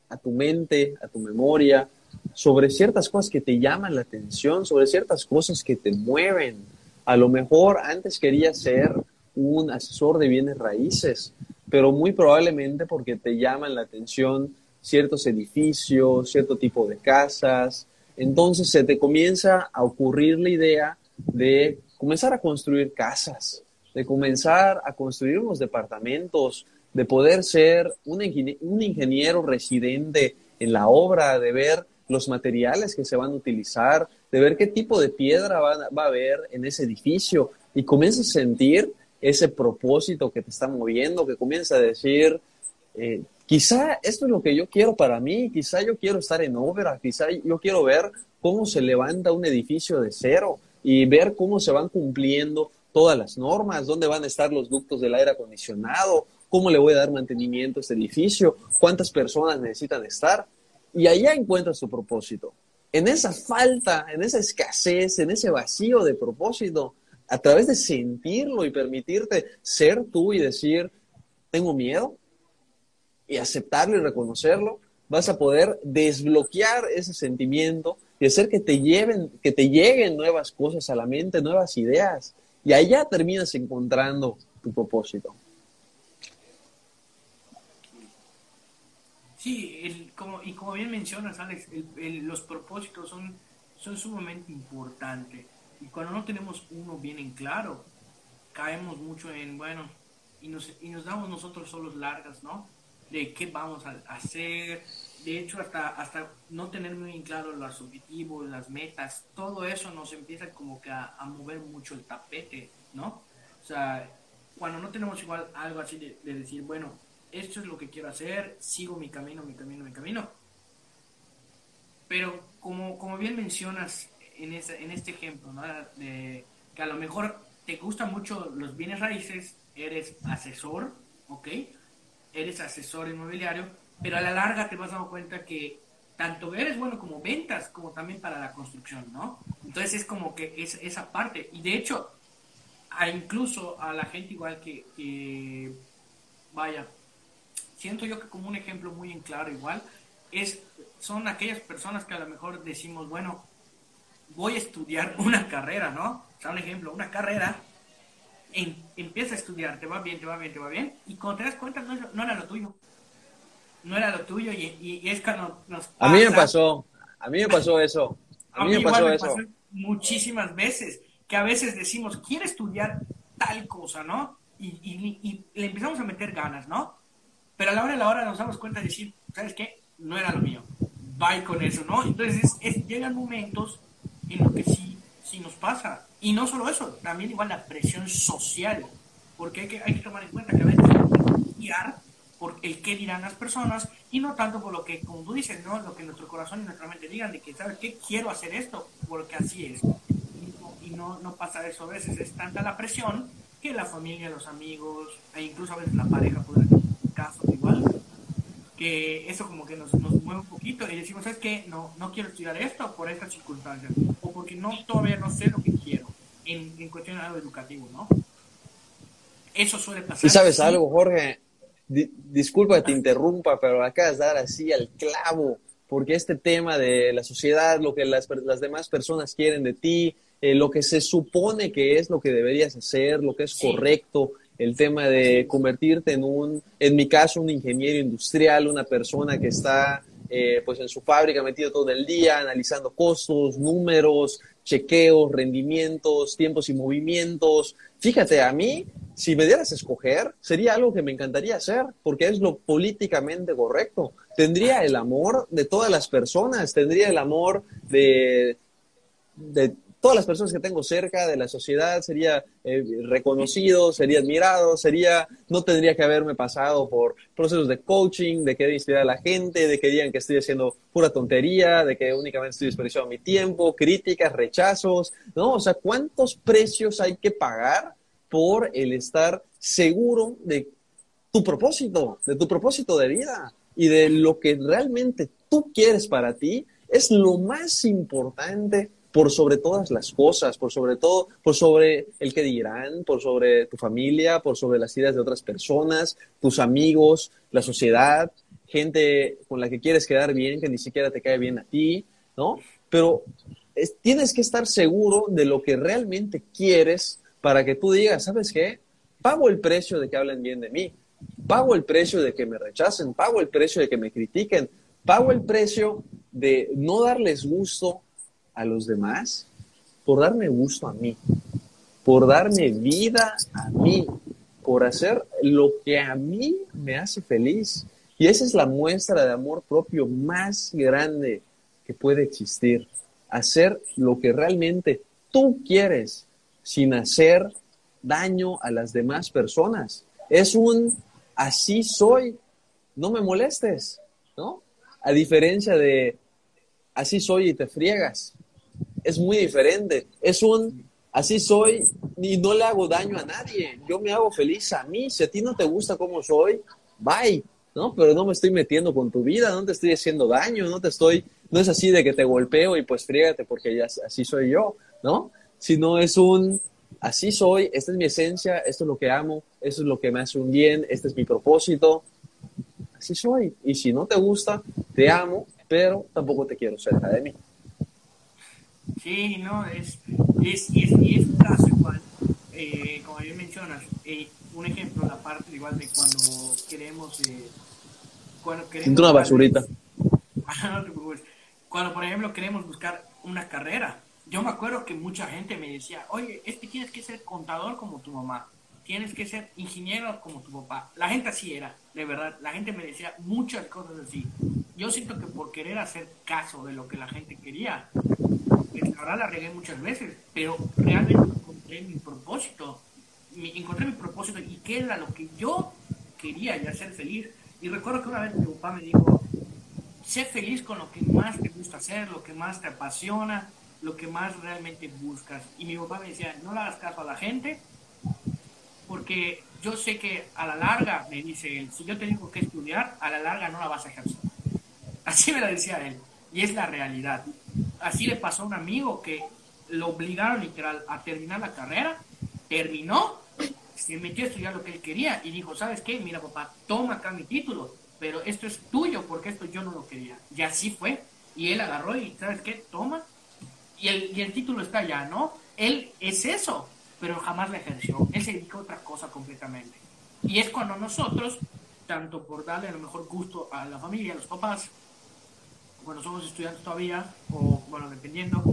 a tu mente, a tu memoria, sobre ciertas cosas que te llaman la atención, sobre ciertas cosas que te mueven. A lo mejor antes querías ser un asesor de bienes raíces, pero muy probablemente porque te llaman la atención ciertos edificios, cierto tipo de casas. Entonces se te comienza a ocurrir la idea de comenzar a construir casas, de comenzar a construir unos departamentos, de poder ser un, ingeniero residente en la obra, de ver los materiales que se van a utilizar, de ver qué tipo de piedra va, a haber en ese edificio y comienzas a sentir ese propósito que te está moviendo, que comienza a decir, eh, quizá esto es lo que yo quiero para mí, quizá yo quiero estar en obra, quizá yo quiero ver cómo se levanta un edificio de cero y ver cómo se van cumpliendo todas las normas, dónde van a estar los ductos del aire acondicionado, cómo le voy a dar mantenimiento a este edificio, cuántas personas necesitan estar. Y allá encuentras tu propósito. En esa falta, en esa escasez, en ese vacío de propósito, a través de sentirlo y permitirte ser tú y decir, tengo miedo, y aceptarlo y reconocerlo, vas a poder desbloquear ese sentimiento y hacer que te lleven, que te lleguen nuevas cosas a la mente, nuevas ideas, y allá terminas encontrando tu propósito.
Sí, como, y como bien mencionas, Alex, los propósitos son, son sumamente importantes. Y cuando no tenemos uno bien en claro, caemos mucho en, bueno, y nos, y nos damos nosotros solos largas, ¿no? De qué vamos a hacer, de hecho, hasta, hasta no tener muy en claro los objetivos, las metas, todo eso nos empieza como que a, mover mucho el tapete, ¿no? O sea, cuando no tenemos igual algo así de, de decir, bueno, esto es lo que quiero hacer, sigo mi camino, mi camino, mi camino. Pero como, como bien mencionas en, en este ejemplo, ¿no? de, que a lo mejor te gustan mucho los bienes raíces, eres asesor, ¿ok? Eres asesor inmobiliario, pero a la larga te vas dando cuenta que tanto eres bueno como ventas, como también para la construcción, ¿no? Entonces es como que es esa parte. Y de hecho, a incluso a la gente igual que, que vaya, siento yo que como un ejemplo muy en claro igual, es, son aquellas personas que a lo mejor decimos, bueno, voy a estudiar una carrera, ¿no? O sea, un ejemplo, una carrera, en, empieza a estudiar, te va bien, te va bien, te va bien, y cuando te das cuenta no, no era lo tuyo. No era lo tuyo y, y, es cuando nos pasa,
A mí me pasó, a mí me pasó eso. A, mí, me pasó eso.
muchísimas veces, que a veces decimos, quiero estudiar tal cosa, ¿no? Y, y, y, le empezamos a meter ganas, ¿no? Pero a la hora de la hora nos damos cuenta de decir, ¿sabes qué? No era lo mío. Bye con eso, ¿no? Entonces es, llegan momentos en los que sí, sí nos pasa. Y no solo eso, también igual la presión social. Porque hay que, hay que tomar en cuenta que a veces guiar por el qué dirán las personas y no tanto por lo que, como tú dices, ¿no? Lo que nuestro corazón y nuestra mente digan de que, ¿sabes qué? Quiero hacer esto porque así es. Y no, no, pasa eso a veces. Es tanta la presión que la familia, los amigos, e incluso a veces la pareja, por caso igual, que eso como que nos, nos mueve un poquito y decimos, ¿sabes qué? No, no quiero estudiar esto por estas circunstancias o porque no todavía no sé lo que quiero en, en cuestión de algo educativo, ¿no? Eso suele pasar.
¿Y sabes algo, Jorge? disculpa que te interrumpa, pero acabas de dar así al clavo, porque este tema de la sociedad, lo que las, las demás personas quieren de ti, eh, lo que se supone que es lo que deberías hacer, lo que es correcto, el tema de convertirte en un, en mi caso, un ingeniero industrial, una persona que está eh, pues en su fábrica metido todo el día, analizando costos, números, chequeos, rendimientos, tiempos y movimientos. Fíjate, a mí si me dieras a escoger, sería algo que me encantaría hacer, porque es lo políticamente correcto. Tendría el amor de todas las personas, tendría el amor de, de todas las personas que tengo cerca de la sociedad, sería eh, reconocido, sería admirado, sería, no tendría que haberme pasado por procesos de coaching, de querer inspirar a la gente, de que digan que estoy haciendo pura tontería, de que únicamente estoy desperdiciando mi tiempo, críticas, rechazos, ¿no? O sea, ¿cuántos precios hay que pagar por el estar seguro de tu propósito, de tu propósito de vida y de lo que realmente tú quieres para ti, es lo más importante por sobre todas las cosas, por sobre todo, por sobre el que dirán, por sobre tu familia, por sobre las ideas de otras personas, tus amigos, la sociedad, gente con la que quieres quedar bien, que ni siquiera te cae bien a ti, ¿no? Pero tienes que estar seguro de lo que realmente quieres para que tú digas, ¿sabes qué? Pago el precio de que hablen bien de mí, pago el precio de que me rechacen, pago el precio de que me critiquen, pago el precio de no darles gusto a los demás por darme gusto a mí, por darme vida a mí, por hacer lo que a mí me hace feliz. Y esa es la muestra de amor propio más grande que puede existir. Hacer lo que realmente tú quieres sin hacer daño a las demás personas. Es un así soy, no me molestes, ¿no? A diferencia de así soy y te friegas. Es muy diferente. Es un así soy y no le hago daño a nadie. Yo me hago feliz a mí. Si a ti no te gusta cómo soy, bye, ¿no? Pero no me estoy metiendo con tu vida, no te estoy haciendo daño, no te estoy, no es así de que te golpeo y pues friégate porque ya así soy yo, ¿no? sino es un, así soy, esta es mi esencia, esto es lo que amo, esto es lo que me hace un bien, este es mi propósito, así soy. Y si no te gusta, te amo, pero tampoco te quiero cerca de mí.
Sí, no, es, es, es, es un caso igual, eh, como bien mencionas, eh, un ejemplo, la parte igual de cuando queremos... Eh, cuando queremos
una basurita.
cuando, por ejemplo, queremos buscar una carrera, yo me acuerdo que mucha gente me decía, oye, es que tienes que ser contador como tu mamá, tienes que ser ingeniero como tu papá. La gente así era, de verdad, la gente me decía muchas cosas así. Yo siento que por querer hacer caso de lo que la gente quería, pues, la la regué muchas veces, pero realmente encontré mi propósito. encontré mi propósito y qué era lo que yo quería ya ser feliz. Y recuerdo que una vez mi papá me dijo, sé feliz con lo que más te gusta hacer, lo que más te apasiona, lo que más realmente buscas. Y mi papá me decía, no le hagas caso a la gente, porque yo sé que a la larga, me dice él, si yo te digo que estudiar, a la larga no la vas a ejercer. Así me lo decía él, y es la realidad. Así le pasó a un amigo que lo obligaron literal a terminar la carrera, terminó, se metió a estudiar lo que él quería y dijo, ¿sabes qué? Mira papá, toma acá mi título, pero esto es tuyo porque esto yo no lo quería. Y así fue. Y él agarró y, ¿sabes qué? Toma. Y el, y el título está allá, ¿no? Él es eso, pero jamás la ejerció. Él se dedicó a otra cosa completamente. Y es cuando nosotros, tanto por darle a lo mejor gusto a la familia, a los papás, cuando somos estudiantes todavía, o bueno, dependiendo,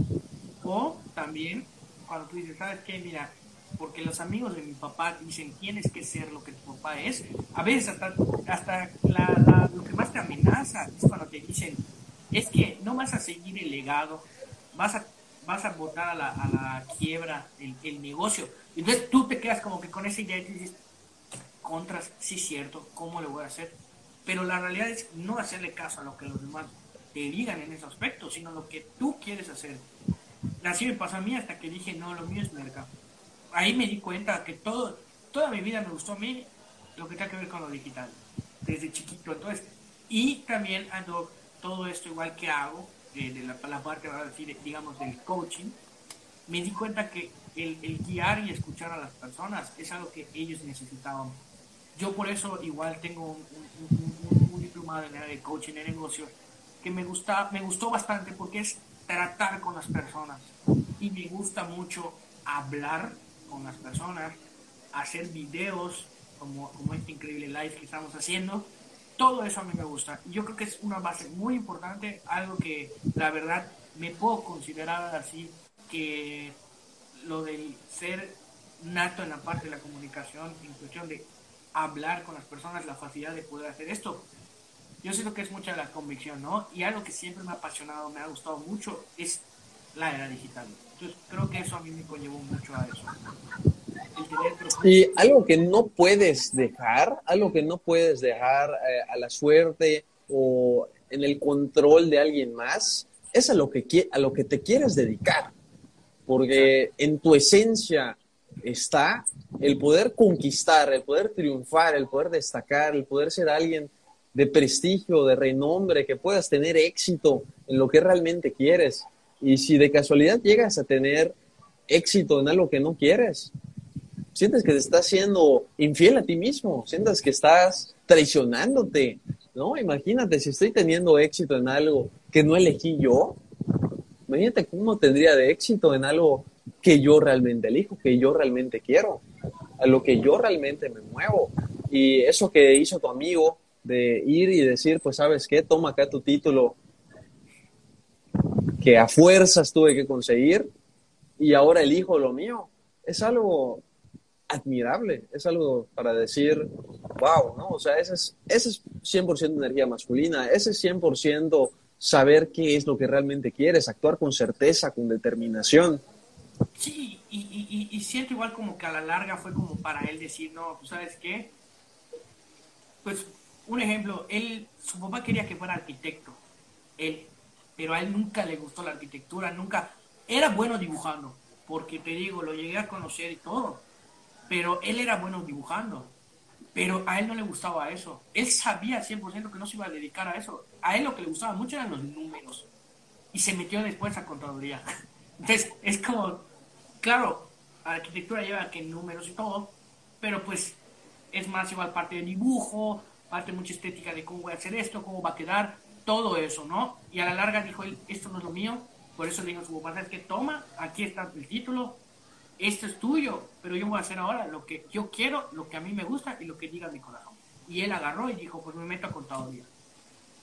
o también cuando tú dices, ¿sabes qué? Mira, porque los amigos de mi papá dicen tienes que ser lo que tu papá es. A veces hasta, hasta lo que más te amenaza es cuando te dicen, es que no vas a seguir el legado, vas a, vas a botar a la, a la quiebra el, el, negocio. Entonces tú te quedas como que con esa idea y dices, contras, sí cierto, ¿cómo le voy a hacer? Pero la realidad es no hacerle caso a lo que los demás te digan en ese aspecto, sino lo que tú quieres hacer. Así me pasó a mí hasta que dije, no, lo mío es mercado ahí me di cuenta que todo, toda mi vida me gustó a mí lo que tiene que ver con lo digital, desde chiquito. Entonces, y también ando todo esto igual que hago, de, la, la, parte, decir, digamos, del coaching, me di cuenta que el, guiar y escuchar a las personas es algo que ellos necesitaban. Yo por eso igual tengo un, un, diplomado en área de coaching de negocios que me, gusta, me gustó bastante porque es tratar con las personas y me gusta mucho hablar con las personas, hacer videos como, como este increíble live que estamos haciendo. Todo eso a mí me gusta. Yo creo que es una base muy importante, algo que la verdad me puedo considerar así, que lo del ser nato en la parte de la comunicación, en cuestión de hablar con las personas, la facilidad de poder hacer esto. Yo siento que es mucha la convicción, ¿no? Y algo que siempre me ha apasionado, me ha gustado mucho, es la era digital. Entonces, creo que eso a mí me conllevó mucho a eso.
Y algo que no puedes dejar, algo que no puedes dejar eh, a la suerte o en el control de alguien más, es a lo que, a lo que te quieres dedicar. Porque en tu esencia está el poder conquistar, el poder triunfar, el poder destacar, el poder ser alguien de prestigio, de renombre, que puedas tener éxito en lo que realmente quieres. Y si de casualidad llegas a tener éxito en algo que no quieres, sientes que te estás siendo infiel a ti mismo, sientes que estás traicionándote, ¿no? Imagínate si estoy teniendo éxito en algo que no elegí yo, imagínate cómo tendría de éxito en algo que yo realmente elijo, que yo realmente quiero, a lo que yo realmente me muevo. Y eso que hizo tu amigo de ir y decir, pues sabes qué, toma acá tu título, que a fuerzas tuve que conseguir y ahora elijo lo mío. Es algo admirable, es algo para decir, wow, ¿no? O sea, ese es, ese es 100% energía masculina, ese es 100% saber qué es lo que realmente quieres, actuar con certeza, con determinación.
Sí, y, y, siento igual como que a la larga fue como para él decir, no, pues sabes qué, pues un ejemplo, él, su papá quería que fuera arquitecto, él, pero a él nunca le gustó la arquitectura, nunca. Era bueno dibujando, porque te digo, lo llegué a conocer y todo, pero él era bueno dibujando, pero a él no le gustaba eso. Él sabía 100% que no se iba a dedicar a eso. A él lo que le gustaba mucho eran los números, y se metió después a contaduría. Entonces, es como, claro, la arquitectura lleva que números y todo, pero pues es más igual parte de dibujo, parte mucha estética de cómo voy a hacer esto, cómo va a quedar, todo eso, ¿no? Y a la larga dijo él, esto no es lo mío, por eso le dijo a su papá, es que toma, aquí está el título, esto es tuyo, pero yo voy a hacer ahora lo que yo quiero, lo que a mí me gusta y lo que diga mi corazón. Y él agarró y dijo, pues me meto a contaduría.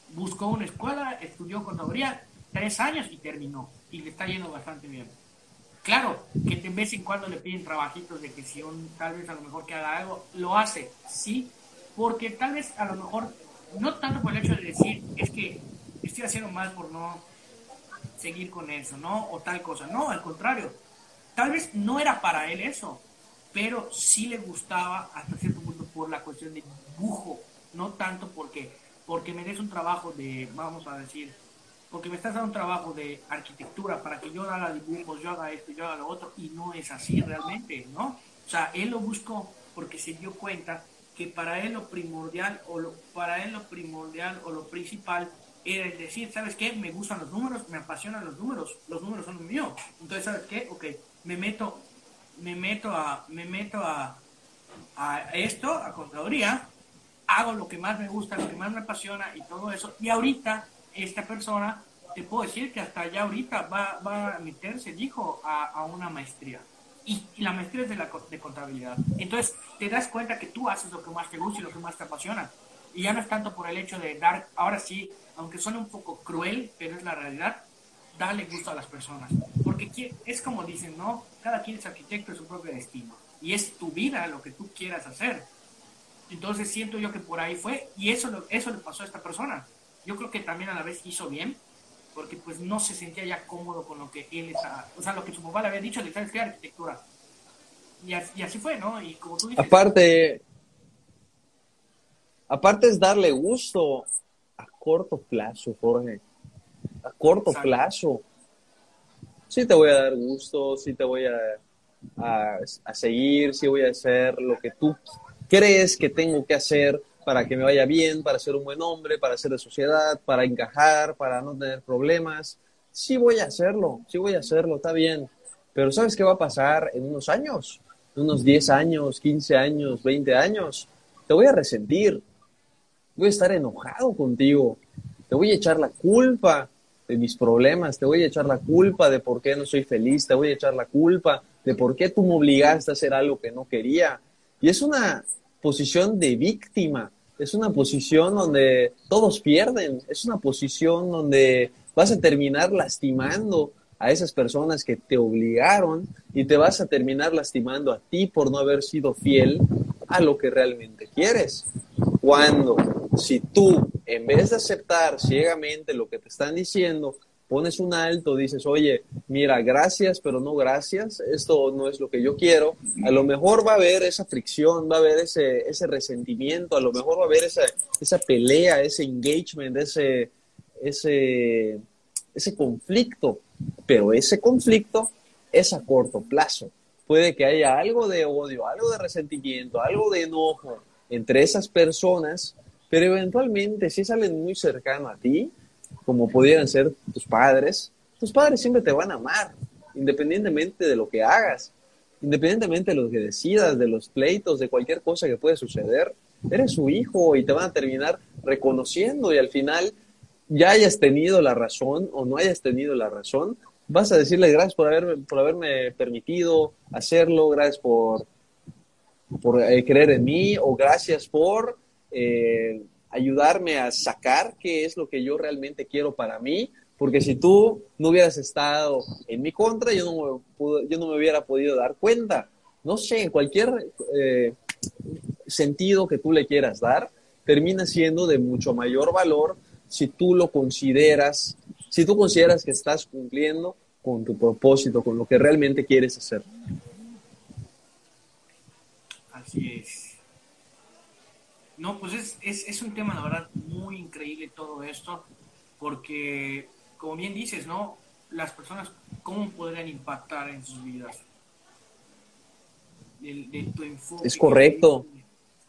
Buscó una escuela, estudió contaduría tres años y terminó. Y le está yendo bastante bien. Claro, que de vez en cuando le piden trabajitos de que si un, tal vez a lo mejor que haga algo, lo hace, sí, porque tal vez a lo mejor no tanto por el hecho de decir, es que estoy haciendo mal por no seguir con eso, ¿no? O tal cosa. No, al contrario. Tal vez no era para él eso, pero sí le gustaba hasta cierto punto por la cuestión de dibujo, no tanto porque, porque me des un trabajo de, vamos a decir, porque me estás dando un trabajo de arquitectura para que yo haga dibujos, yo haga esto, yo haga lo otro, y no es así realmente, ¿no? O sea, él lo buscó porque se dio cuenta que para él lo primordial o lo, para él lo primordial o lo principal era el decir, ¿sabes qué? Me gustan los números, me apasionan los números, los números son míos. Entonces, ¿sabes qué? Ok, me meto, me meto a, me meto a, a esto, a contaduría, hago lo que más me gusta, lo que más me apasiona y todo eso. Y ahorita, esta persona, te puedo decir que hasta ya ahorita va, va a meterse, dijo, a, a una maestría y, la maestría es de, la, de contabilidad. Entonces, te das cuenta que tú haces lo que más te gusta y lo que más te apasiona. Y ya no es tanto por el hecho de dar, ahora sí, aunque suene un poco cruel, pero es la realidad, darle gusto a las personas. Porque es como dicen, ¿no? Cada quien es arquitecto de su propio destino. Y es tu vida lo que tú quieras hacer. Entonces siento yo que por ahí fue, y eso, eso le pasó a esta persona. Yo creo que también a la vez hizo bien, porque pues no se sentía ya cómodo con lo que él estaba, o sea, lo que su papá le había dicho de qué arquitectura. Y así, y así, fue, ¿no? Y como tú dices,
aparte, aparte es darle gusto a corto plazo, Jorge. A corto plazo. Sí te voy a dar gusto, sí te voy a, a, a seguir, sí voy a hacer lo que tú crees que tengo que hacer para que me vaya bien, para ser un buen hombre, para ser de sociedad, para encajar, para no tener problemas. Sí voy a hacerlo, sí voy a hacerlo, está bien. Pero ¿sabes qué va a pasar en unos años? En unos 10 años, 15 años, 20 años. Te voy a resentir. Voy a estar enojado contigo. Te voy a echar la culpa de mis problemas. Te voy a echar la culpa de por qué no soy feliz. Te voy a echar la culpa de por qué tú me obligaste a hacer algo que no quería. Y es una posición de víctima, es una posición donde todos pierden, es una posición donde vas a terminar lastimando a esas personas que te obligaron y te vas a terminar lastimando a ti por no haber sido fiel a lo que realmente quieres. Cuando, si tú, en vez de aceptar ciegamente lo que te están diciendo, pones un alto, dices, oye, mira, gracias, pero no gracias, esto no es lo que yo quiero, a lo mejor va a haber esa fricción, va a haber ese, ese resentimiento, a lo mejor va a haber esa, esa pelea, ese engagement, ese, ese, ese conflicto, pero ese conflicto es a corto plazo. Puede que haya algo de odio, algo de resentimiento, algo de enojo entre esas personas, pero eventualmente si salen muy cercano a ti, como pudieran ser tus padres, tus padres siempre te van a amar, independientemente de lo que hagas, independientemente de lo que decidas, de los pleitos, de cualquier cosa que puede suceder. Eres su hijo y te van a terminar reconociendo y al final ya hayas tenido la razón o no hayas tenido la razón, vas a decirle gracias por, por haberme permitido hacerlo, gracias por, por eh, creer en mí o gracias por eh, ayudarme a sacar qué es lo que yo realmente quiero para mí, porque si tú no hubieras estado en mi contra, yo no me, yo no me hubiera podido dar cuenta. No sé, en cualquier eh, sentido que tú le quieras dar, termina siendo de mucho mayor valor si tú lo consideras, si tú consideras que estás cumpliendo con tu propósito, con lo que realmente quieres hacer.
Así es. No, pues es, es, es, un tema, la verdad, muy increíble todo esto, porque, como bien dices, ¿no? Las personas, ¿cómo podrían impactar en sus vidas? De, tu enfoque.
Es correcto.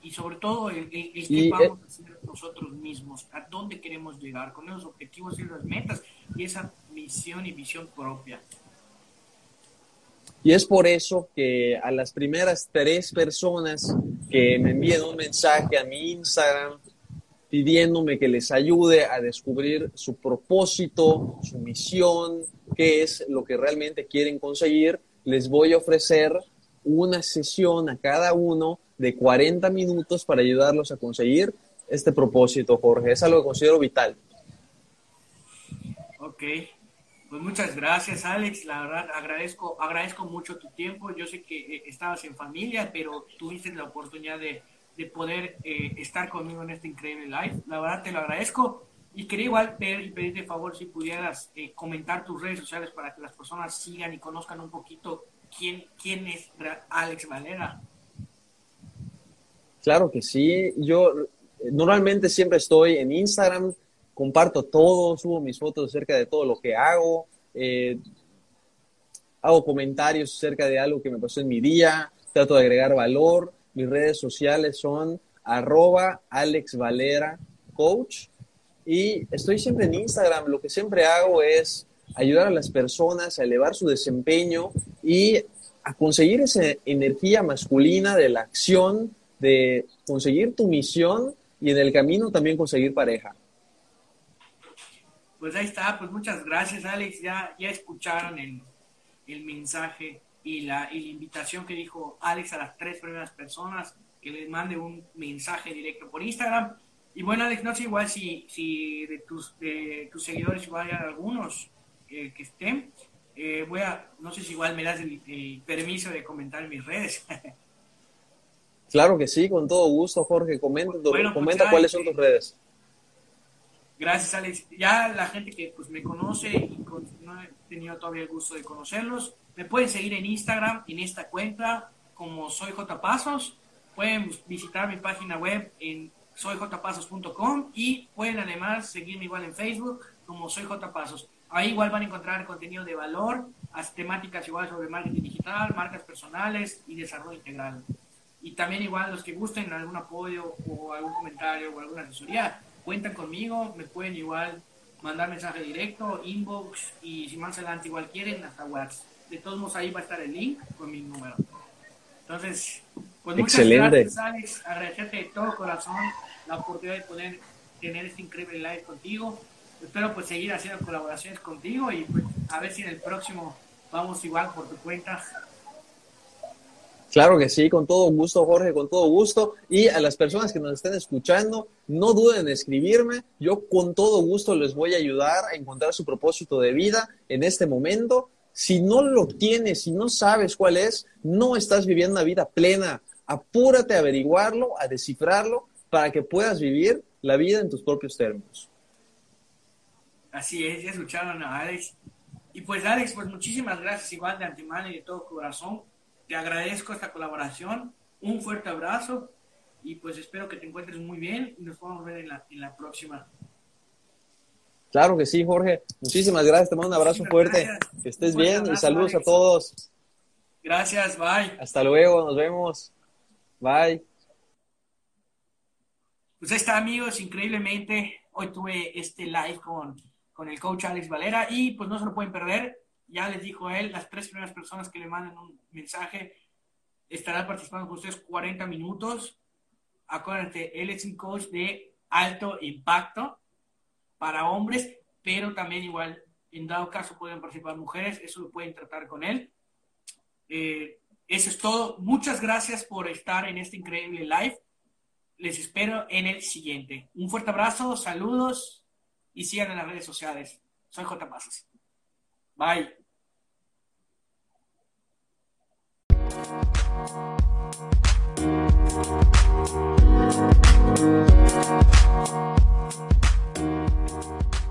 Y sobre todo, el, el, que vamos a hacer nosotros mismos, a dónde queremos llegar, con esos objetivos y las metas, y esa misión y visión propia.
Y es por eso que a las primeras tres personas que me envíen un mensaje a mi Instagram pidiéndome que les ayude a descubrir su propósito, su misión, qué es lo que realmente quieren conseguir, les voy a ofrecer una sesión a cada uno de 40 minutos para ayudarlos a conseguir este propósito, Jorge. Es algo que considero vital.
Ok, pues muchas gracias, Alex. La verdad, agradezco, agradezco mucho tu tiempo. Yo sé que eh, estabas en familia, pero tuviste la oportunidad de, de poder eh, estar conmigo en este increíble live. La verdad, te lo agradezco. Y quería igual pedir, pedirte favor si pudieras eh, comentar tus redes sociales para que las personas sigan y conozcan un poquito quién, quién es Alex Valera.
Claro que sí. Yo normalmente siempre estoy en Instagram, comparto todo, subo mis fotos acerca de todo lo que hago, eh, hago comentarios acerca de algo que me pasó en mi día, trato de agregar valor. Mis redes sociales son arroba Alex Valera Coach y estoy siempre en Instagram. Lo que siempre hago es ayudar a las personas a elevar su desempeño y a conseguir esa energía masculina de la acción, de conseguir tu misión y en el camino también conseguir pareja.
Pues ahí está, pues muchas gracias Alex, ya, ya escucharon el, el mensaje y la, y la invitación que dijo Alex a las tres primeras personas que les mande un mensaje directo por Instagram. Y bueno, Alex, no sé igual si, si de, tus, de tus seguidores igual hay algunos eh, que estén. Eh, voy a, no sé si igual me das el, permiso de comentar en mis redes.
claro que sí, con todo gusto, Jorge. Comenta, pues comenta cuáles son tus redes.
Gracias, Alex. Ya la gente que pues me conoce y no he tenido todavía el gusto de conocerlos, me pueden seguir en Instagram, en esta cuenta, como soy J Pasos. Pueden visitar mi página web en soyjpasos.com y pueden además seguirme igual en Facebook como Soy J Pasos. Ahí igual van a encontrar contenido de valor, temáticas igual sobre marketing digital, marcas personales y desarrollo integral. Y también igual los que gusten algún apoyo o algún comentario o alguna asesoría, cuentan conmigo, me pueden igual mandar mensaje directo, inbox y si más adelante igual quieren, hasta WhatsApp. De todos modos ahí va a estar el link con mi número. Entonces, pues muchas
Excelente.
gracias Alex, agradecerte de todo corazón la oportunidad de poder tener este increíble live contigo. Espero pues seguir haciendo colaboraciones contigo y pues a ver si en el próximo vamos igual por tu cuenta.
Claro que sí, con todo gusto, Jorge, con todo gusto. Y a las personas que nos estén escuchando, no duden en escribirme. Yo con todo gusto les voy a ayudar a encontrar su propósito de vida en este momento. Si no lo tienes, si no sabes cuál es, no estás viviendo una vida plena. Apúrate a averiguarlo, a descifrarlo, para que puedas vivir la vida en tus propios términos.
Así es, ya escucharon a Alex. Y pues Alex, pues muchísimas gracias igual de antemano y de todo corazón. Te agradezco esta colaboración. Un fuerte abrazo y pues espero que te encuentres muy bien y nos podamos ver en la, en la próxima.
Claro que sí, Jorge. Muchísimas gracias. Te mando un abrazo fuerte. Que estés bien y saludos a todos.
Gracias, bye.
Hasta luego, nos vemos. Bye.
Pues ahí está, amigos, increíblemente. Hoy tuve este live con con el coach Alex Valera y pues no se lo pueden perder. Ya les dijo él, las tres primeras personas que le manden un mensaje estarán participando con ustedes 40 minutos. Acuérdense, él es un coach de alto impacto para hombres, pero también igual, en dado caso, pueden participar mujeres, eso lo pueden tratar con él. Eh, eso es todo. Muchas gracias por estar en este increíble live. Les espero en el siguiente. Un fuerte abrazo, saludos y sigan en las redes sociales. Soy J. Pasos. Bye. Thank you.